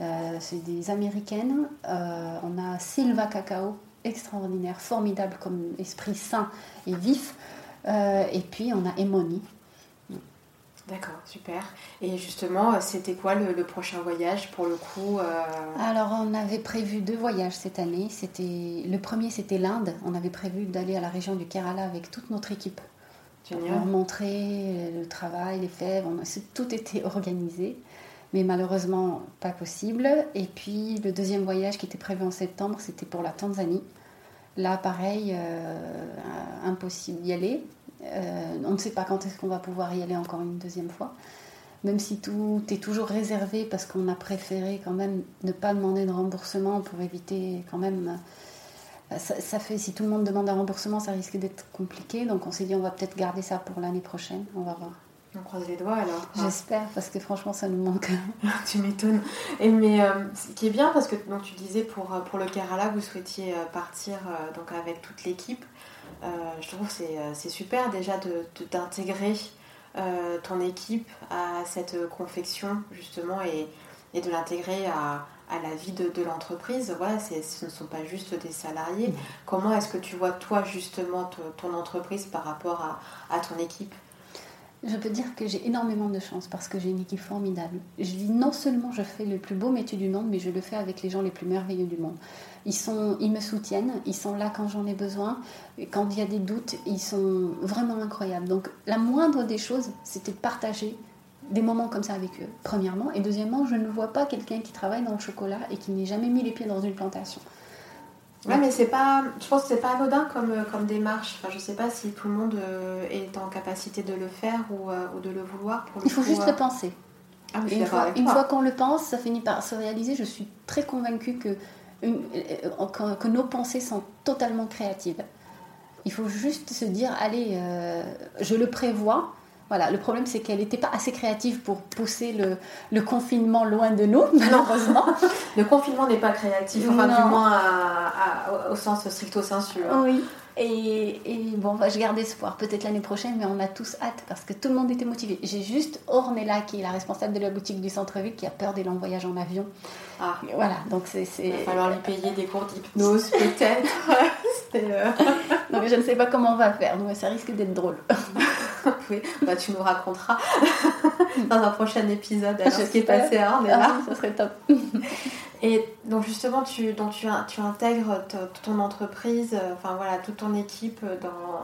euh, c'est des américaines. Euh, on a Silva Cacao, extraordinaire, formidable comme esprit sain et vif. Euh, et puis on a Emoni, D'accord, super. Et justement, c'était quoi le, prochain voyage pour le coup euh Alors, on avait prévu deux voyages cette année. C'était le premier, c'était l'Inde. On avait prévu d'aller à la région du Kerala avec toute notre équipe. Génial. Pour montrer le travail, les fèves. On, tout était organisé, mais malheureusement pas possible. Et puis le deuxième voyage qui était prévu en septembre, c'était pour la Tanzanie. Là, pareil, euh, impossible d'y aller. Euh, on ne sait pas quand est-ce qu'on va pouvoir y aller encore une deuxième fois. même si tout est toujours réservé parce qu'on a préféré quand même ne pas demander de remboursement pour éviter quand même. Euh, ça, fait, si tout le monde demande un remboursement, ça risque d'être compliqué. Donc on s'est dit, on va peut-être garder ça pour l'année prochaine. On va voir. On croise les doigts alors. J'espère parce que franchement ça nous manque. tu m'étonnes. Et mais euh, ce qui est bien parce que donc tu disais pour euh, pour le Kerala vous souhaitiez euh, partir donc avec toute l'équipe. je trouve c'est c'est super déjà de d'intégrer ton équipe à cette confection justement et, et de l'intégrer à, à la vie de, de l'entreprise. Voilà, ce ne sont pas juste des salariés. Comment est-ce que tu vois toi justement ton entreprise par rapport à, à ton équipe? Je peux dire que j'ai énormément de chance parce que j'ai une équipe formidable. Je dis non seulement je fais le plus beau métier du monde, mais je le fais avec les gens les plus merveilleux du monde. Ils, sont, ils me soutiennent, ils sont là quand j'en ai besoin. Quand il y a des doutes, ils sont vraiment incroyables. Donc la moindre des choses, c'était de partager des moments comme ça avec eux, premièrement. Et deuxièmement, je ne vois pas quelqu'un qui travaille dans le chocolat et qui n'ait jamais mis les pieds dans une plantation. Ouais, mais c'est pas, je pense que c'est pas anodin comme, euh, comme démarche. Enfin, je sais pas si tout le monde euh, est en capacité de le faire ou, euh, ou de le vouloir. Pour Il faut juste le penser. Ah, une fois, une fois qu'on le pense, ça finit par se réaliser. Je suis très convaincue que, que, nos pensées sont totalement créatives. Il faut juste se dire, allez, je le prévois, voilà, le problème c'est qu'elle n'était pas assez créative pour pousser le, le, confinement loin de nous, malheureusement. le confinement n'est pas créatif, enfin du moins au sens stricto sensu. Hein. Oui. Et, et, bon, je garde espoir, peut-être l'année prochaine, mais on a tous hâte parce que tout le monde était motivé. J'ai juste Ornella, qui est la responsable de la boutique du centre-ville, qui a peur des longs voyages en avion. Ah. Voilà, donc c'est. Il va falloir lui payer des cours d'hypnose, peut-être. euh... non, mais je ne sais pas comment on va faire, donc ça risque d'être drôle. oui, bah, tu nous raconteras dans un prochain épisode alors, ce qui est passé à Ornella. Ah, ça serait top. Et donc justement, tu, donc tu, intègres ton entreprise, euh, enfin voilà, toute ton équipe dans,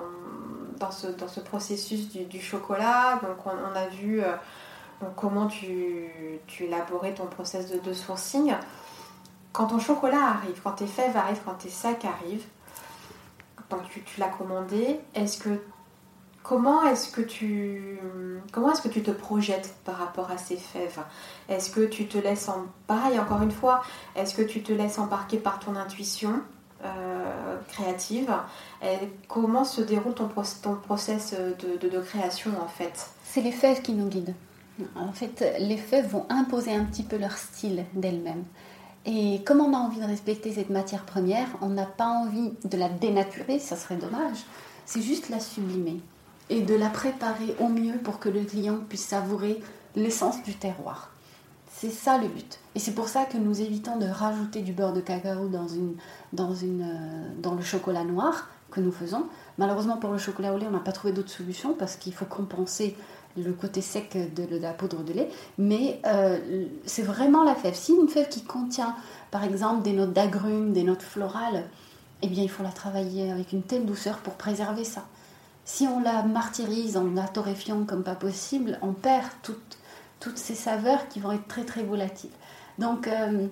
dans, ce, processus du, chocolat. Donc on, a vu euh, comment tu, élaborais ton process de, sourcing. Quand ton chocolat arrive, quand tes fèves arrivent, quand tes sacs arrivent, donc tu l'as commandé, est-ce que Comment est-ce que tu comment est-ce que tu te projettes par rapport à ces fèves Est-ce que tu te laisses en pareil encore une fois Est-ce que tu te laisses embarquer par ton intuition euh, créative? Comment se déroule ton, ton process de, de, création en fait? C'est les fèves qui nous guident. En fait, les fèves vont imposer un petit peu leur style d'elles-mêmes. Et comme on a envie de respecter cette matière première, on n'a pas envie de la dénaturer, ça serait dommage. C'est juste la sublimer et de la préparer au mieux pour que le client puisse savourer l'essence du terroir. C'est ça le but. Et c'est pour ça que nous évitons de rajouter du beurre de cacao dans, une, dans, une, euh, dans le chocolat noir que nous faisons. Malheureusement pour le chocolat au lait, on n'a pas trouvé d'autre solution parce qu'il faut compenser le côté sec de, la poudre de lait. Mais euh, c'est vraiment la fève. Si une fève qui contient par exemple des notes d'agrumes, des notes florales, eh bien il faut la travailler avec une telle douceur pour préserver ça. Si on la martyrise en la torréfiant comme pas possible, on perd toutes, toutes ces saveurs qui vont être très très volatiles. Donc, euh,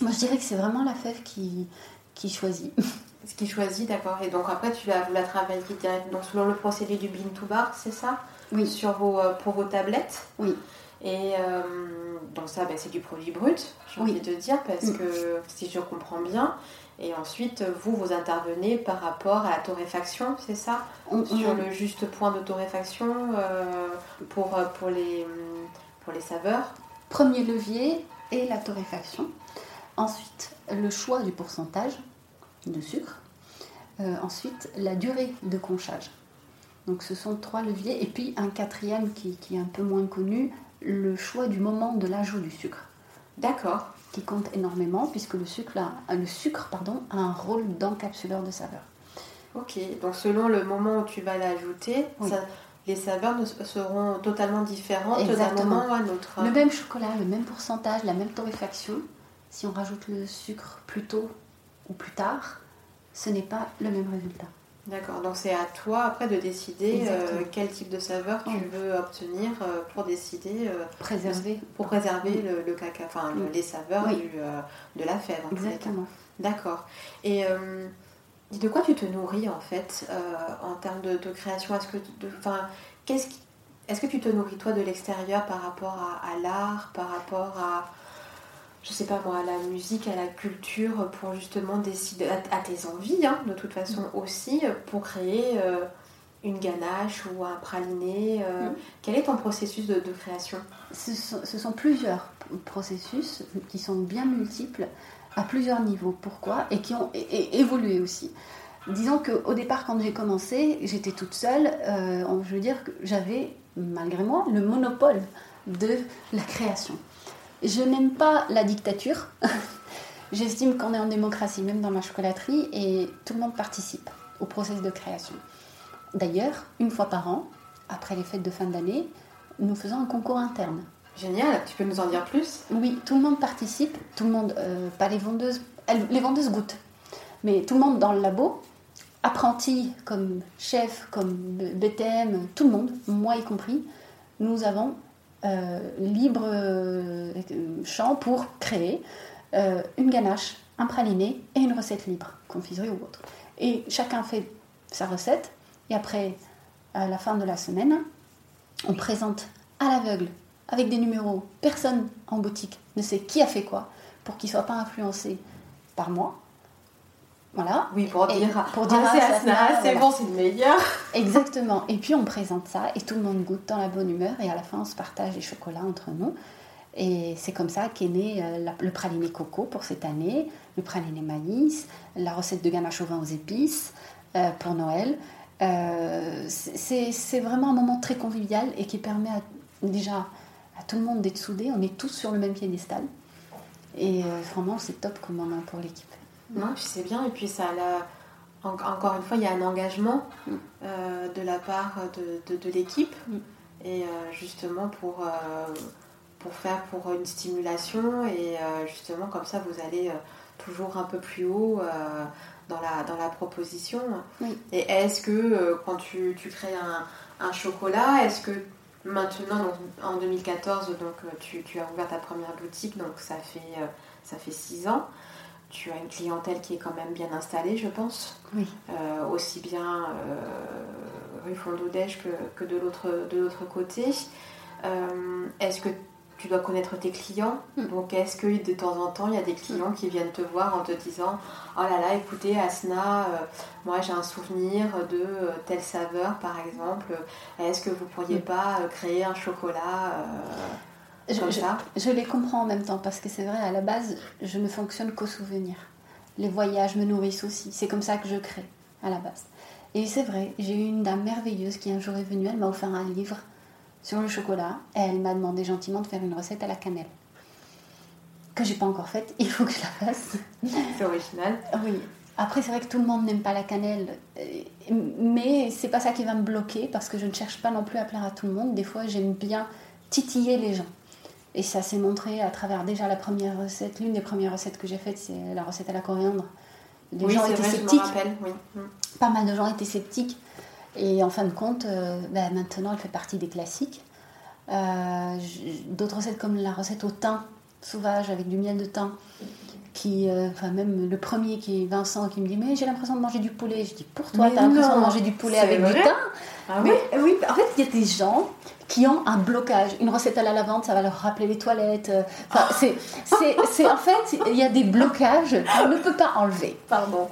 moi je dirais que c'est vraiment la fève qui, qui choisit. Ce qui choisit, d'accord. Et donc après, tu la, la travailles donc selon le procédé du bean to bar, c'est ça? Oui. Sur vos, euh, pour vos tablettes? Oui. Et euh, donc ça, ben, c'est du produit brut, j'ai envie de dire, parce mm. que si je comprends bien, et ensuite, vous, vous intervenez par rapport à la torréfaction, c'est ça Sur le juste point de torréfaction euh, pour, pour, les, pour les saveurs Premier levier est la torréfaction. Ensuite, le choix du pourcentage de sucre. Euh, ensuite, la durée de conchage. Donc ce sont trois leviers. Et puis un quatrième qui, qui est un peu moins connu, le choix du moment de l'ajout du sucre. D'accord qui compte énormément puisque le sucre, a, le sucre pardon, a un rôle d'encapsuleur de saveur. Ok, donc selon le moment où tu vas l'ajouter, les saveurs seront totalement différentes d'un moment à un autre. Le même chocolat, le même pourcentage, la même torréfaction, si on rajoute le sucre plus tôt ou plus tard, ce n'est pas le même résultat. D'accord, donc c'est à toi après de décider euh, quel type de saveur tu veux obtenir euh, pour décider. Euh, préserver. Pour préserver le, le, caca, enfin les saveurs de la fève. Exactement. D'accord. Et de quoi tu te nourris en fait en termes de, création? Est-ce que, enfin, qu'est-ce qui est-ce que tu te nourris toi de l'extérieur par rapport à, l'art, par rapport à, je sais pas moi, à la musique, à la culture, pour justement décider, à, tes envies, hein, de toute façon aussi, pour créer euh, une ganache ou un praliné euh, mm. Quel est ton processus de, création? Ce sont, plusieurs processus qui sont bien multiples, à plusieurs niveaux. Pourquoi? Et qui ont évolué aussi. Disons qu'au départ, quand j'ai commencé, j'étais toute seule. Euh, je veux dire que j'avais, malgré moi, le monopole de la création. Je n'aime pas la dictature. J'estime qu'on est en démocratie, même dans ma chocolaterie, et tout le monde participe au processus de création. D'ailleurs, une fois par an, après les fêtes de fin d'année, nous faisons un concours interne. Génial, tu peux nous en dire plus? Oui, tout le monde participe, tout le monde, euh, pas les vendeuses, les vendeuses goûtent, mais tout le monde dans le labo, apprenti comme chef, comme BTM, tout le monde, moi y compris, nous avons libre euh, champ pour créer une ganache, un praliné et une recette libre, confiserie ou autre. Et chacun fait sa recette, et après, à la fin de la semaine, on présente à l'aveugle, avec des numéros. Personne en boutique ne sait qui a fait quoi, pour qu'il ne soit pas influencé par moi. Voilà. Oui, pour dire, pour dire ah, c'est bon, c'est le meilleur. Exactement. Et puis on présente ça et tout le monde goûte dans la bonne humeur et à la fin on se partage les chocolats entre nous. Et c'est comme ça qu'est né euh, le praliné coco pour cette année, le praliné maïs, la recette de ganache au vin aux épices euh, pour Noël. Euh, c'est vraiment un moment très convivial et qui permet déjà à tout le monde d'être soudé. On est tous sur le même piédestal. Et vraiment, c'est top comme moment pour l'équipe. Non, puis c'est bien. Et puis, ça encore une fois, il y a un engagement mm. euh, de la part de, de, l'équipe. Mm. Et justement, pour, pour faire pour une stimulation. Et justement, comme ça, vous allez toujours un peu plus haut dans la, dans la proposition. Et est-ce que euh, quand tu, tu crées un, un chocolat, est-ce que maintenant, donc, en 2014, donc, euh, tu, tu, as ouvert ta première boutique, donc ça fait, euh, ça fait six ans. Tu as une clientèle qui est quand même bien installée, je pense. Oui. aussi bien rue Fondodège que, que de l'autre côté. est-ce que tu dois connaître tes clients? Mm. Donc, est-ce que de temps en temps, il y a des clients qui viennent te voir en te disant Oh là là, écoutez, Asna, euh, moi j'ai un souvenir de euh, telle saveur, par exemple. Est-ce que vous pourriez mm. pas euh, créer un chocolat comme je, ça je, les comprends en même temps parce que c'est vrai, à la base, je ne fonctionne qu'au souvenir. Les voyages me nourrissent aussi. C'est comme ça que je crée, à la base. Et c'est vrai, j'ai eu une dame merveilleuse qui un jour est venue, elle m'a offert un livre sur le chocolat et elle m'a demandé gentiment de faire une recette à la cannelle. Que j'ai pas encore faite, il faut que je la fasse. C'est original. Oui. Après, c'est vrai que tout le monde n'aime pas la cannelle, euh, mais c'est pas ça qui va me bloquer parce que je ne cherche pas non plus à plaire à tout le monde. Des fois, j'aime bien titiller les gens. Et ça s'est montré à travers déjà la première recette. L'une des premières recettes que j'ai faites, c'est la recette à la coriandre. Les gens étaient sceptiques. oui. Pas mal de gens étaient sceptiques. Et en fin de compte, euh, ben, maintenant, elle fait partie des classiques. Euh, d'autres recettes comme la recette au thym sauvage avec du miel de thym, qui, euh, enfin même le premier qui est Vincent qui me dit mais j'ai l'impression de manger du poulet. Je dis pour toi t'as l'impression de manger du poulet avec du thym? Ah mais oui, en fait il y a des gens qui ont un blocage. Une recette à la lavande, ça va leur rappeler les toilettes. Enfin, c'est, c'est, en fait, il y a des blocages qu'on ne peut pas enlever. Pardon.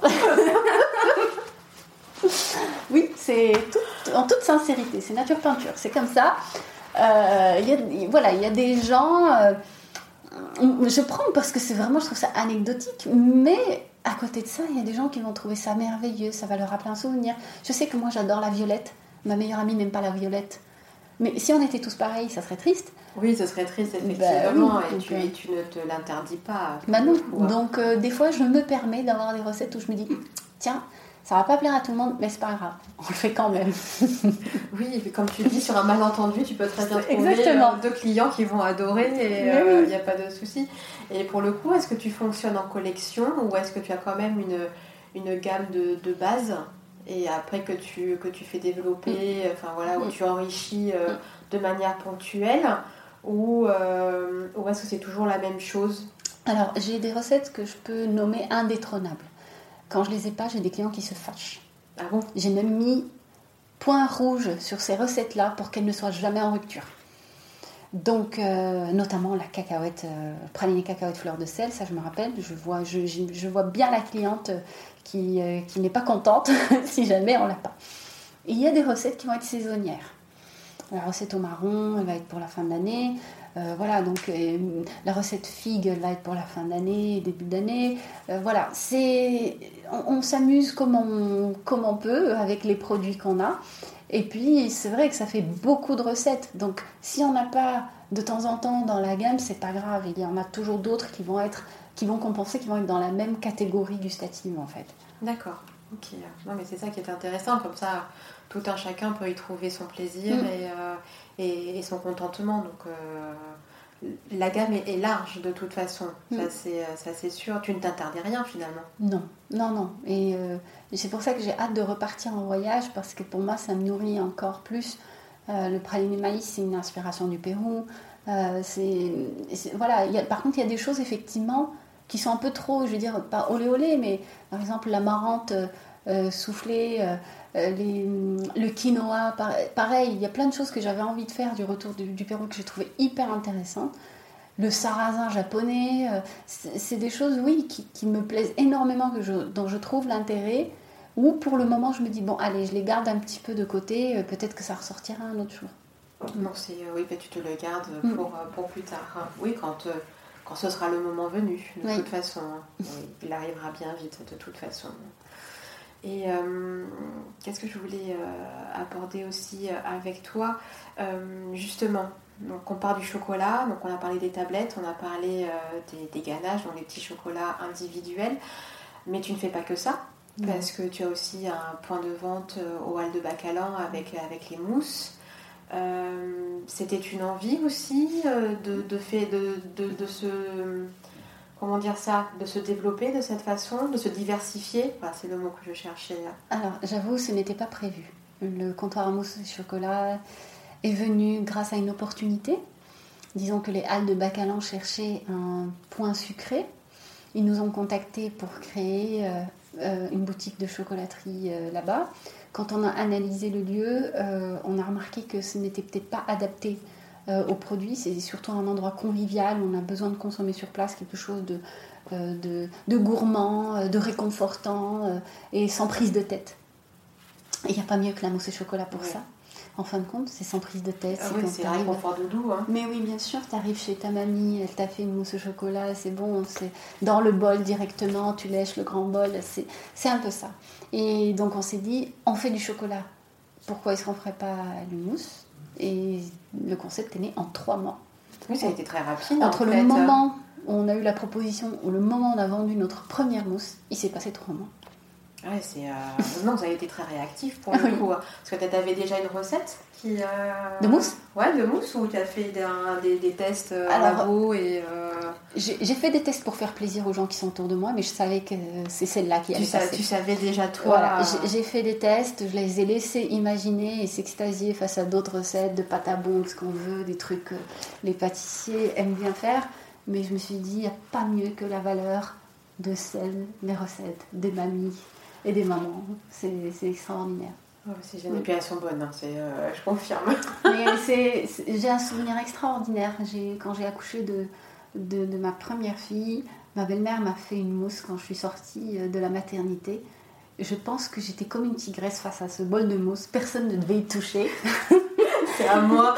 oui, c'est en toute sincérité, c'est nature peinture, c'est comme ça. Euh, voilà, il y a des gens. Euh, je prends parce que c'est vraiment, je trouve ça anecdotique, mais à côté de ça, il y a des gens qui vont trouver ça merveilleux, ça va leur rappeler un souvenir. Je sais que moi j'adore la violette, ma meilleure amie n'aime pas la violette. Mais si on était tous pareils, ça serait triste. Oui, ce serait triste, bah effectivement, et, tu, euh, tu, ne te l'interdis pas. Bah non. Donc, des fois, je me permets d'avoir des recettes où je me dis, tiens, ça va pas plaire à tout le monde, mais c'est pas grave, on le fait quand même. oui, comme tu dis, sur un malentendu, tu peux très bien trouver Exactement. deux clients qui vont adorer et il n'y euh, a pas de souci. Et pour le coup, est-ce que tu fonctionnes en collection ou est-ce que tu as quand même une, une gamme de, de base? Et après que tu, que tu fais développer, mm. enfin voilà, où mm. tu enrichis euh, mm. de manière ponctuelle ou, euh, ou est-ce que c'est toujours la même chose? Alors, j'ai des recettes que je peux nommer indétrônables. Quand je les ai pas, j'ai des clients qui se fâchent. Ah bon? J'ai même mis points rouges sur ces recettes-là pour qu'elles ne soient jamais en rupture. Donc, euh, notamment la cacahuète, euh, praline cacahuète fleur de sel, ça je me rappelle. Je vois, je, je vois bien la cliente qui, euh, qui n'est pas contente si jamais on l'a pas. Il y a des recettes qui vont être saisonnières. La recette au marron, elle va être pour la fin de l'année. Euh, voilà, donc euh, la recette figue, elle va être pour la fin d'année, début d'année. voilà, c'est, on, s'amuse comme on, comme on peut avec les produits qu'on a. Et puis, c'est vrai que ça fait beaucoup de recettes. Donc, si on n'a pas de temps en temps dans la gamme, c'est pas grave. Il y en a toujours d'autres qui vont être, qui vont compenser, qui vont être dans la même catégorie gustative, en fait. D'accord. Ok. Non, mais c'est ça qui est intéressant. Comme ça, tout un chacun peut y trouver son plaisir mm. euh, et, et, son contentement. Donc, euh, la gamme est, large de toute façon. Mm. Euh, ça, c'est sûr. Tu ne t'interdis rien finalement. Non, non, non. Et c'est pour ça que j'ai hâte de repartir en voyage parce que pour moi, ça me nourrit encore plus. Le praliné maïs, c'est une inspiration du Pérou. c'est, voilà. par contre, il y a des choses effectivement qui sont un peu trop, je veux dire, pas olé olé, mais par exemple la marante euh, soufflée, euh, euh, le quinoa, pareil, il y a plein de choses que j'avais envie de faire du retour du, Pérou que j'ai trouvé hyper intéressant. Le sarrasin japonais, c'est des choses, oui, qui, me plaisent énormément, dont je trouve l'intérêt. Ou pour le moment, je me dis, bon, allez, je les garde un petit peu de côté, peut-être que ça ressortira un autre jour. Non, c'est oui, tu te le gardes mm. pour, pour plus tard. Hein. Oui, quand quand ce sera le moment venu, de toute façon. Il arrivera bien vite, de toute façon. Et euh, qu'est-ce que je voulais euh, aborder aussi euh, avec toi? Justement, donc on part du chocolat, donc on a parlé des tablettes, on a parlé des, ganaches, donc des petits chocolats individuels, mais tu ne fais pas que ça, parce que tu as aussi un point de vente au Hall de Bacalan avec, avec les mousses. Euh, c'était une envie aussi euh, de, de, fait, de, de, se comment dire ça, de se développer de cette façon, de se diversifier. c'est le mot que je cherchais. Alors, j'avoue, ce n'était pas prévu. Le comptoir à mousse et chocolat est venu grâce à une opportunité. Disons que les halles de Bacalan cherchaient un point sucré. Ils nous ont contactés pour créer euh, une boutique de chocolaterie là-bas. Quand on a analysé le lieu, euh, on a remarqué que ce n'était peut-être pas adapté euh, aux produits. C'est surtout un endroit convivial. On a besoin de consommer sur place quelque chose de, euh, de, gourmand, de réconfortant et sans prise de tête. Il n'y a pas mieux que la mousse au chocolat pour ça en fin de compte, c'est sans prise de tête. Ah oui, c'est un confort doudou. Hein. Mais oui, bien sûr, tu arrives chez ta mamie, elle t'a fait une mousse au chocolat, c'est bon, c'est dans le bol directement, tu lèches le grand bol, c'est un peu ça. Et donc on s'est dit, on fait du chocolat. Pourquoi est-ce qu'on ne ferait pas une mousse? Et le concept est né en trois mois. Oui, ça a été très rapide. Entre le moment où on a eu la proposition, ou le moment où on a vendu notre première mousse, il s'est passé trois mois. Ouais, c'est. Euh... non, ça a été très réactif pour le coup. Hein. Parce que tu avais déjà une recette qui. Euh, de mousse? Ouais, de mousse, ou tu as fait des, des, tests euh, labo et. Euh, j'ai fait des tests pour faire plaisir aux gens qui sont autour de moi, mais je savais que c'est celle-là qui allait tu passer. Tu savais déjà toi. Voilà, j'ai fait des tests, je les ai laissés imaginer et s'extasier face à d'autres recettes de pâte à bon, ce qu'on veut, des trucs que les pâtissiers aiment bien faire. Mais je me suis dit, il n'y a pas mieux que la valeur de celles, les recettes des mamies et des mamans. C'est extraordinaire. Oh, c'est génial. Et puis elles sont bonnes, hein, euh, je confirme. j'ai un souvenir extraordinaire. Quand j'ai accouché de, de, ma première fille, ma belle-mère m'a fait une mousse quand je suis sortie euh, de la maternité. Je pense que j'étais comme une tigresse face à ce bol de mousse. Personne ne devait y toucher. C'est à moi.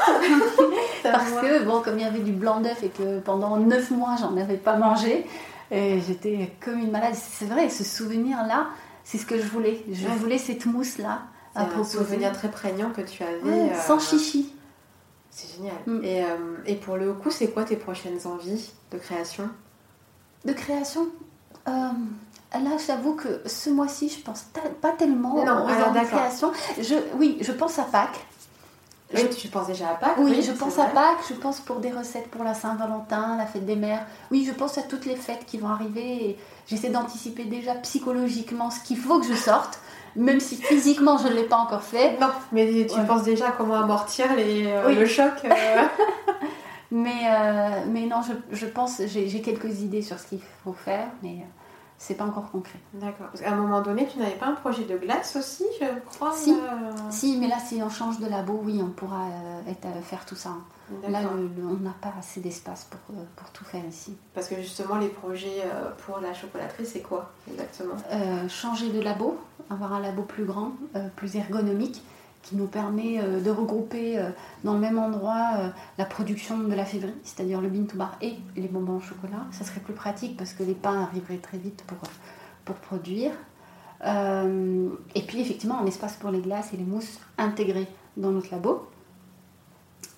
Parce que, bon, comme il y avait du blanc d'œuf et que pendant neuf mois, j'en avais pas mangé, j'étais comme une malade. C'est vrai, ce souvenir-là, c'est ce que je voulais. Je voulais cette mousse-là. Un souvenir très prégnant que tu avais. sans euh, chichi. C'est génial. Mm. Et, euh, et, pour le coup, c'est quoi tes prochaines envies de création? De création euh, Là, j'avoue que ce mois-ci, je pense pas tellement non, aux création. Je, oui, je pense à Pâques. Oui, tu penses déjà à Pâques Oui, je pense à Pâques, je pense pour des recettes pour la Saint-Valentin, la fête des mères. Oui, je pense à toutes les fêtes qui vont arriver et j'essaie d'anticiper déjà psychologiquement ce qu'il faut que je sorte, même si physiquement je ne l'ai pas encore fait. Non, mais tu penses déjà à comment amortir les, euh, le choc euh. mais, euh, mais non, je, je pense, j'ai quelques idées sur ce qu'il faut faire, mais c'est pas encore concret. D'accord. Parce qu'à un moment donné, tu n'avais pas un projet de glace aussi, je crois Si. euh, Si, mais là, si on change de labo, oui, on pourra euh, être, euh, faire tout ça. Là, le- le- on n'a pas assez d'espace pour, pour tout faire ici. Parce que justement, les projets pour la chocolaterie, c'est quoi exactement? Euh, changer de labo, avoir un labo plus grand, euh, plus ergonomique, qui nous permet euh, de regrouper euh, dans le même endroit euh, la production de la février, c'est-à-dire le bean to bar et les bonbons au chocolat. Ça serait plus pratique parce que les pains arriveraient très vite pour, pour produire. Euh, et puis effectivement, un espace pour les glaces et les mousses intégrés dans notre labo.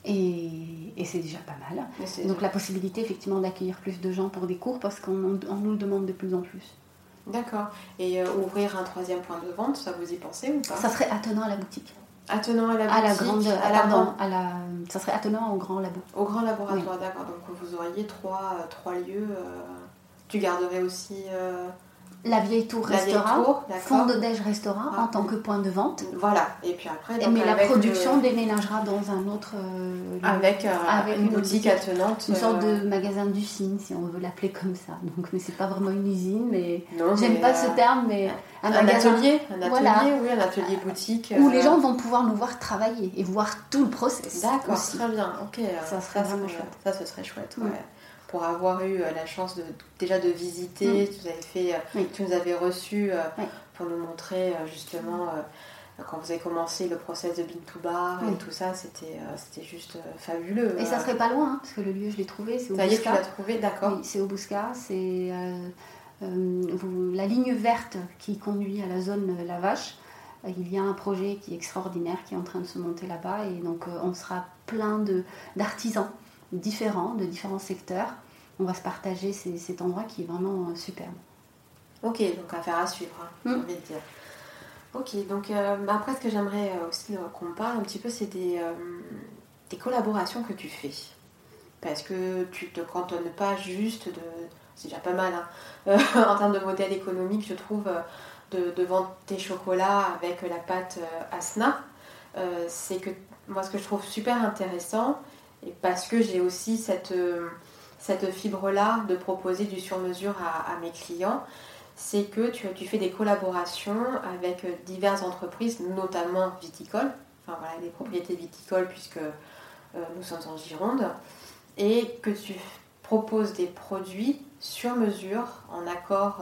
Et, et c'est déjà pas mal. Donc la possibilité effectivement d'accueillir plus de gens pour des cours parce qu'on on nous le demande de plus en plus. D'accord. Et euh, ouvrir un troisième point de vente, ça vous y pensez ou pas? Ça serait attenant à la boutique. Attenant à la À la boutique, grande, à la pardon, grande- à la, ça serait attenant au grand labo. au grand laboratoire, d'accord. Donc vous auriez trois, euh, trois lieux. euh, Tu garderais aussi euh, La vieille tour la vieille restaurant, tour, fond de déj restaurant Ah. en tant que point de vente. Voilà. Et puis après, donc, mais la production le- déménagera dans un autre euh, avec, euh, Avec une une boutique attenante. une sorte euh, de magasin du signe si on veut l'appeler comme ça. Donc mais c'est pas vraiment une usine, mais j'aime pas euh, ce terme, mais un, Un magasin atelier, un atelier, Voilà. oui, un atelier boutique. où euh, les gens vont pouvoir nous voir travailler et voir tout le process. D'accord, très bien. Ok, euh, Ça serait vraiment chouette. Ça, ce serait chouette. Ouais. Pour avoir eu euh, la chance de déjà de visiter, Mm. tu nous avais fait, euh, Oui. tu nous avais reçu euh, Oui. pour nous montrer justement quand vous avez commencé le process de Bean to Bar et tout ça, c'était c'était juste fabuleux. Et ça serait pas loin, hein, parce que le lieu je l'ai trouvé, c'est au Ça y est, tu l'as trouvé, d'accord. Oui, c'est au Bouscat, c'est euh, euh, la ligne verte qui conduit à la zone La Vache. Il y a un projet qui est extraordinaire qui est en train de se monter là-bas et donc euh, on sera plein de- d'artisans différents, de différents secteurs. On va se partager ces- cet endroit qui est vraiment euh, superbe. Ok, donc affaire à suivre, hein, j'ai Mm. envie de dire. Ok, donc euh, bah, après, ce que j'aimerais euh, aussi qu'on parle un petit peu, c'est des, euh, des collaborations que tu fais. Parce que tu te cantonnes pas juste de. C'est déjà pas mal, hein, euh, en termes de modèle économique, je trouve, de, de vendre tes chocolats avec la pâte Asna. C'est que moi, ce que je trouve super intéressant, et parce que j'ai aussi cette, euh, cette fibre-là de proposer du sur-mesure à, mes clients, c'est que tu, fais des collaborations avec euh, diverses entreprises, notamment viticoles, enfin voilà, des propriétés viticoles puisque euh, nous sommes en Gironde, et que tu proposes des produits sur mesure en accord,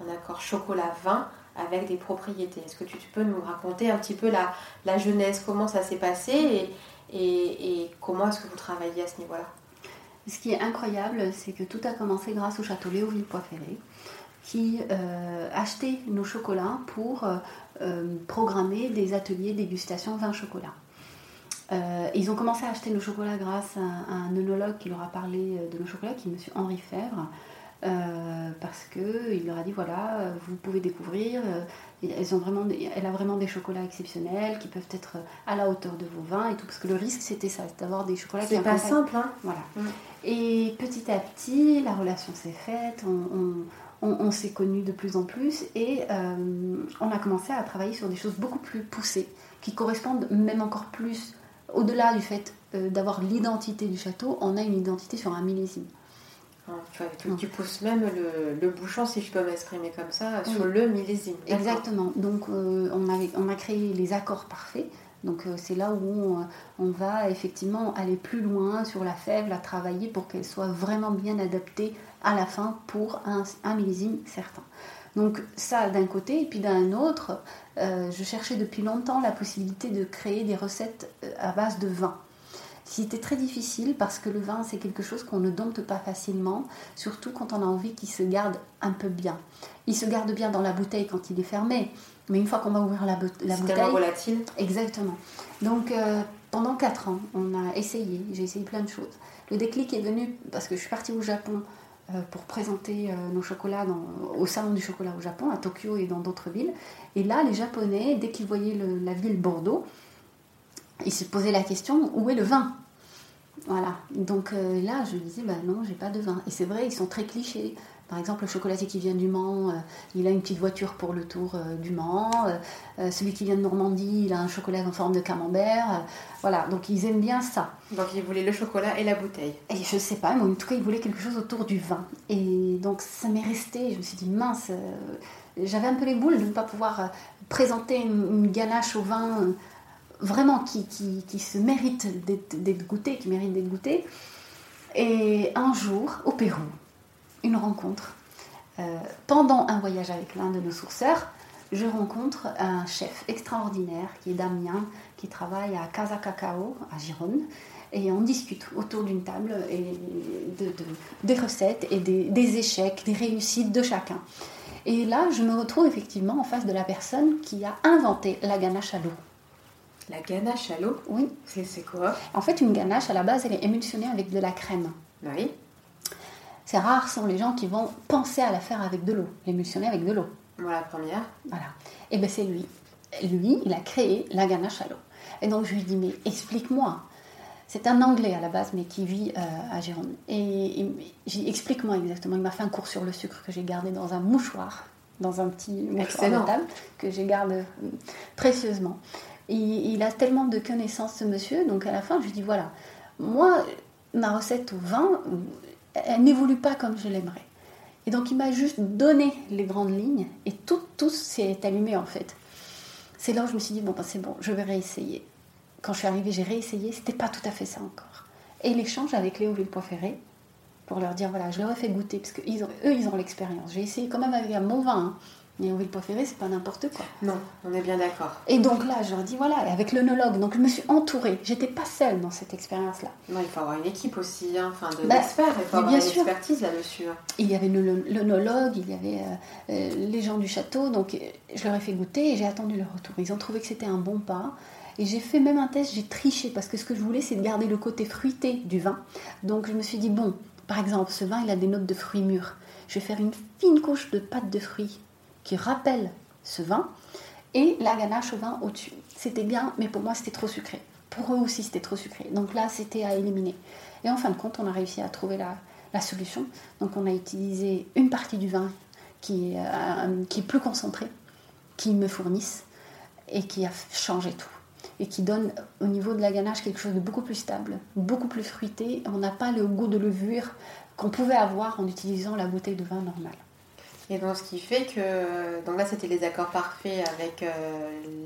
en accord chocolat-vin avec des propriétés. Est-ce que tu, peux nous raconter un petit peu la, la jeunesse, comment ça s'est passé et, comment est-ce que vous travaillez à ce niveau-là? Ce qui est incroyable, c'est que tout a commencé grâce au château Léoville Poiferré, qui euh, achetait nos chocolats pour euh, euh, programmer des ateliers dégustation vin chocolat. Ils ont commencé à acheter nos chocolats grâce à, un œnologue qui leur a parlé de nos chocolats, qui est M. Henri Fèvre, euh, parce qu'il leur a dit voilà, euh, vous pouvez découvrir, euh, elles ont vraiment elle a vraiment des chocolats exceptionnels qui peuvent être à la hauteur de vos vins et tout, parce que le risque c'était ça, d'avoir des chocolats qui C'est pas simple, hein voilà. Mm. Et petit à petit, la relation s'est faite, on, on- on- on s'est connus de plus en plus et euh, on a commencé à travailler sur des choses beaucoup plus poussées, qui correspondent même encore plus, au-delà du fait euh, d'avoir l'identité du château, on a une identité sur un millésime. Hein, Tu, tu- tu pousses même le, le bouchon, si je peux m'exprimer comme ça, sur le millésime. Exactement. Donc euh, on, avait, on a créé les accords parfaits. Donc euh, c'est là où on, on va effectivement aller plus loin sur la fève, la travailler pour qu'elle soit vraiment bien adaptée à la fin pour un, un millésime certain. Donc ça d'un côté, et puis d'un autre, euh, je cherchais depuis longtemps la possibilité de créer des recettes euh, à base de vin. C'était très difficile parce que le vin c'est quelque chose qu'on ne dompte pas facilement, surtout quand on a envie qu'il se garde un peu bien. Il se garde bien dans la bouteille quand il est fermé, mais une fois qu'on va ouvrir la, la C'est bouteille, tellement volatile. Exactement. Donc euh, pendant 4 ans, on a essayé, j'ai essayé plein de choses. Le déclic est venu parce que je suis partie au Japon euh, pour présenter euh, nos chocolats dans- au salon du chocolat au Japon, à Tokyo et dans d'autres villes. Et là, les Japonais, dès qu'ils voyaient le- la ville Bordeaux, ils se posaient la question où est le vin? Voilà. Donc euh, là, je disais, bah non, j'ai pas de vin. Et c'est vrai, ils sont très clichés. Par exemple, le chocolatier qui vient du Mans, euh, il a une petite voiture pour le tour euh, du Mans. Celui qui vient de Normandie, il a un chocolat en forme de camembert. voilà, donc ils aiment bien ça. Donc ils voulaient le chocolat et la bouteille. Et je sais pas, mais en tout cas, ils voulaient quelque chose autour du vin. Et donc ça m'est resté, je me suis dit, mince, j'avais un peu les boules de ne pas pouvoir présenter une, ganache au vin vraiment qui, qui, qui se mérite d'être goûté, qui mérite d'être goûté. Et un jour, au Pérou, une rencontre. Euh, pendant un voyage avec l'un de nos sourceurs, je rencontre un chef extraordinaire qui est Damien, qui travaille à Casa Cacao, à Gironde, et on discute autour d'une table et de, des recettes et des, des, échecs, des réussites de chacun. Et là, je me retrouve effectivement en face de la personne qui a inventé la ganache à l'eau. La ganache à l'eau Oui. C'est quoi? En fait, une ganache, à la base, elle est émulsionnée avec de la crème. Oui. C'est rare sont les gens qui vont penser à la faire avec de l'eau, l'émulsionner avec de l'eau. Voilà la première. Voilà. Et bien c'est lui. Lui, il a créé la ganache à l'eau. Et donc je lui dis, mais explique-moi. C'est un Anglais à la base, mais qui vit euh, à Gironde. Et, j'ai explique-moi exactement. Il m'a fait un cours sur le sucre que j'ai gardé dans un mouchoir, dans un petit mouchoir de table, que j'ai gardé euh, précieusement. Il a tellement de connaissances, ce monsieur. Donc à la fin, je lui dis, voilà, moi, ma recette au vin, elle n'évolue pas comme je l'aimerais. Et donc il m'a juste donné les grandes lignes et tout, tout s'est allumé en fait. C'est là où je me suis dit, bon, ben, c'est bon, je vais réessayer. Quand je suis arrivée, j'ai réessayé, c'était pas tout à fait ça encore. Et l'échange avec Léo Villepoix-Ferré, pour leur dire, voilà, je leur ai fait goûter, parce qu'eux, ils ont l'expérience. J'ai essayé quand même avec bon vin, hein. Mais on pas ferré, c'est pas n'importe quoi. Non, on est bien d'accord. Et donc là, je leur dis voilà, avec l'œnologue, donc je me suis entourée. J'étais pas seule dans cette expérience-là. Non, il faut avoir une équipe aussi, hein, enfin de bah, il faut avoir une expertise là-dessus. Hein. Il y avait l'œnologue, il y avait euh, euh, les gens du château, donc euh, je leur ai fait goûter et j'ai attendu leur retour. Ils ont trouvé que c'était un bon pas. Et j'ai fait même un test, j'ai triché parce que ce que je voulais, c'est de garder le côté fruité du vin. Donc je me suis dit bon, par exemple, ce vin, il a des notes de fruits mûrs. Je vais faire une fine couche de pâte de fruits qui rappelle ce vin et la ganache au vin au-dessus. C'était bien, mais pour moi c'était trop sucré. Pour eux aussi c'était trop sucré. Donc là c'était à éliminer. Et en fin de compte, on a réussi à trouver la, solution. Donc on a utilisé une partie du vin qui est, euh, est plus concentré, qui me fournissent et qui a changé tout. Et qui donne au niveau de la ganache quelque chose de beaucoup plus stable, beaucoup plus fruité. On n'a pas le goût de levure qu'on pouvait avoir en utilisant la bouteille de vin normale. Et donc, ce qui fait que. Donc là, c'était les accords parfaits avec euh,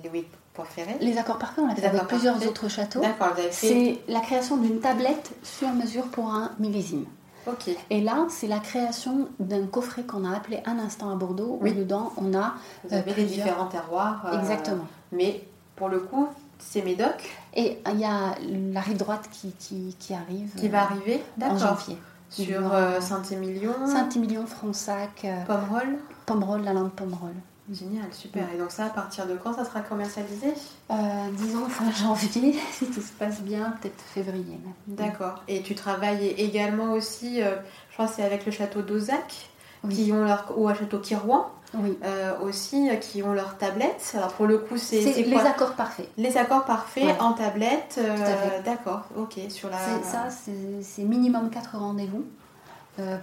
Louis Poirferet. Les accords parfaits, on l'a fait avec plusieurs autres châteaux. D'accord, vous avez fait. C'est la création d'une tablette sur mesure pour un millésime. Ok. Et là, c'est la création d'un coffret qu'on a appelé Un instant à Bordeaux, où dedans, on a. Vous avez les différents terroirs. Euh, Exactement. Mais pour le coup, c'est Médoc. Et il y a la rive droite qui, qui, qui arrive. Qui va arriver en janvier. Sur euh, Saint-Émilion Saint-Émilion, Fronsac. Euh, Pomerol Pomerol, la langue Pomerol. Génial, super. Et donc ça, à partir de quand ça sera commercialisé? Euh, Disons fin janvier, si tout se passe bien, peut-être février. D'accord. Et tu travailles également aussi, je crois que c'est avec le château d'Ozac, qui ont leur, ou à château Kirouan, oui. Euh, aussi euh, qui ont leurs tablettes. Alors pour le coup, c'est les accords parfaits. Les accords parfaits en tablette. Euh, d'accord, ok. Sur la. Ça, c'est minimum 4 rendez-vous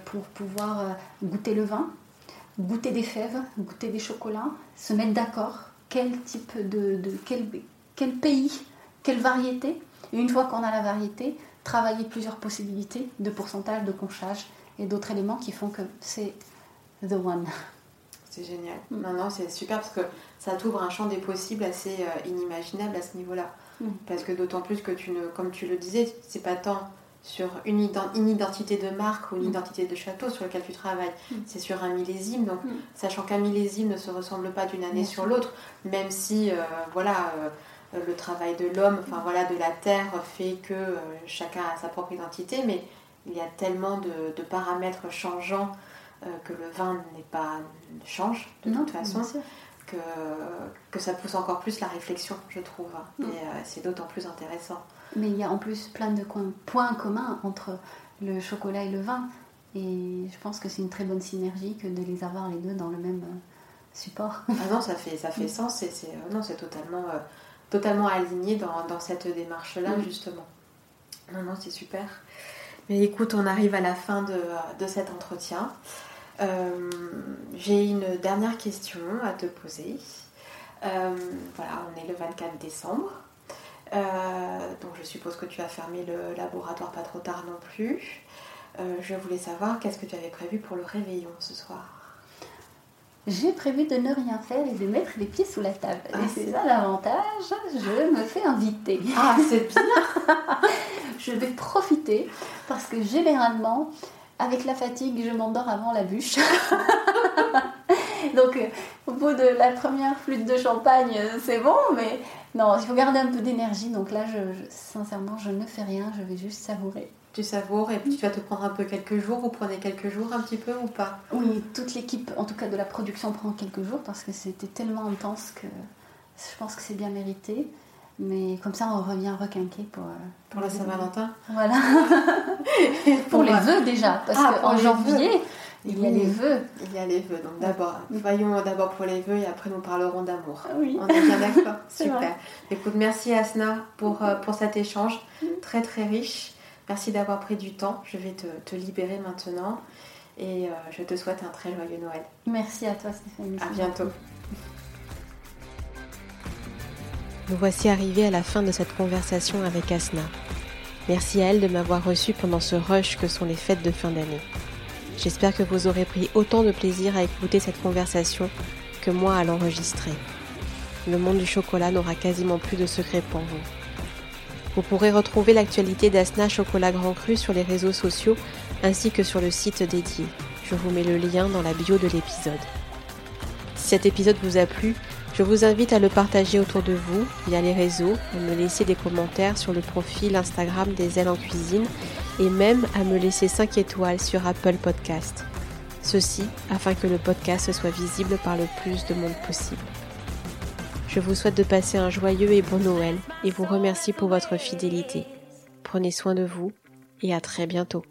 pour pouvoir goûter le vin, goûter des fèves, goûter des chocolats, se mettre d'accord. Quel type de, de quel, quel pays, quelle variété. Et une fois qu'on a la variété, travailler plusieurs possibilités de pourcentage, de conchage et d'autres éléments qui font que c'est the one. C'est génial. Mm. c'est super parce que ça t'ouvre un champ des possibles assez euh, inimaginable à ce niveau-là. Mm. Parce que d'autant plus que tu ne, comme tu le disais, c'est pas tant sur une, identité de marque ou une mm. identité de château sur lequel tu travailles. C'est sur un millésime. Donc, sachant qu'un millésime ne se ressemble pas d'une année sur l'autre, même si, euh, voilà. Euh, le travail de l'homme, enfin voilà, de la terre fait que chacun a sa propre identité, mais il y a tellement de paramètres changeants euh, que le vin n'est pas change de toute façon, que, que ça pousse encore plus la réflexion, je trouve. Et euh, c'est d'autant plus intéressant. Mais il y a en plus plein de points communs entre le chocolat et le vin. Et je pense que c'est une très bonne synergie que de les avoir les deux dans le même euh, support. Ah non, ça fait, ça fait sens et c'est, non, c'est totalement, totalement aligné dans, dans cette démarche-là, justement. Non, non, c'est super. Mais écoute, on arrive à la fin de, cet entretien. Euh, j'ai une dernière question à te poser. Euh, voilà, on est le 24 décembre. donc je suppose que tu as fermé le laboratoire pas trop tard non plus. je voulais savoir qu'est-ce que tu avais prévu pour le réveillon ce soir? J'ai prévu de ne rien faire et de mettre les pieds sous la table. Ah, et c'est ça l'avantage, je me fais inviter. Ah, c'est bien Je vais profiter parce que généralement, avec la fatigue, je m'endors avant la bûche. Donc, euh, au bout de la première flûte de champagne, c'est bon, mais non, il faut garder un peu d'énergie. Donc là, je, sincèrement, je ne fais rien, je vais juste savourer tu savoures et puis tu vas te prendre un peu quelques jours. Vous prenez quelques jours un petit peu ou pas? Oui, toute l'équipe, en tout cas de la production, prend quelques jours parce que c'était tellement intense que je pense que c'est bien mérité. Mais comme ça, on revient requinqué pour, euh, pour la Saint-Valentin. Voilà. pour, les vœux déjà, parce ah, qu'en janvier, il y a les vœux. Il y a les vœux. Donc d'abord, voyons d'abord pour les vœux et après nous parlerons d'amour. Oui. On est bien d'accord Super. Écoute, merci Asna pour, euh, pour cet échange très très riche. Merci d'avoir pris du temps. Je vais te, libérer maintenant. Et euh, je te souhaite un très joyeux Noël. Merci à toi Stéphanie. À bientôt. Nous voici arrivés à la fin de cette conversation avec Asna. Merci à elle de m'avoir reçu pendant ce rush que sont les fêtes de fin d'année. J'espère que vous aurez pris autant de plaisir à écouter cette conversation que moi à l'enregistrer. Le monde du chocolat n'aura quasiment plus de secrets pour vous. Vous pourrez retrouver l'actualité d'Asna Chocolat Grand Cru sur les réseaux sociaux ainsi que sur le site dédié. Je vous mets le lien dans la bio de l'épisode. Si cet épisode vous a plu, je vous invite à le partager autour de vous via les réseaux, à me laisser des commentaires sur le profil Instagram des ailes en cuisine et même à me laisser 5 étoiles sur Apple Podcast. Ceci afin que le podcast soit visible par le plus de monde possible. Je vous souhaite de passer un joyeux et bon Noël et vous remercie pour votre fidélité. Prenez soin de vous et à très bientôt.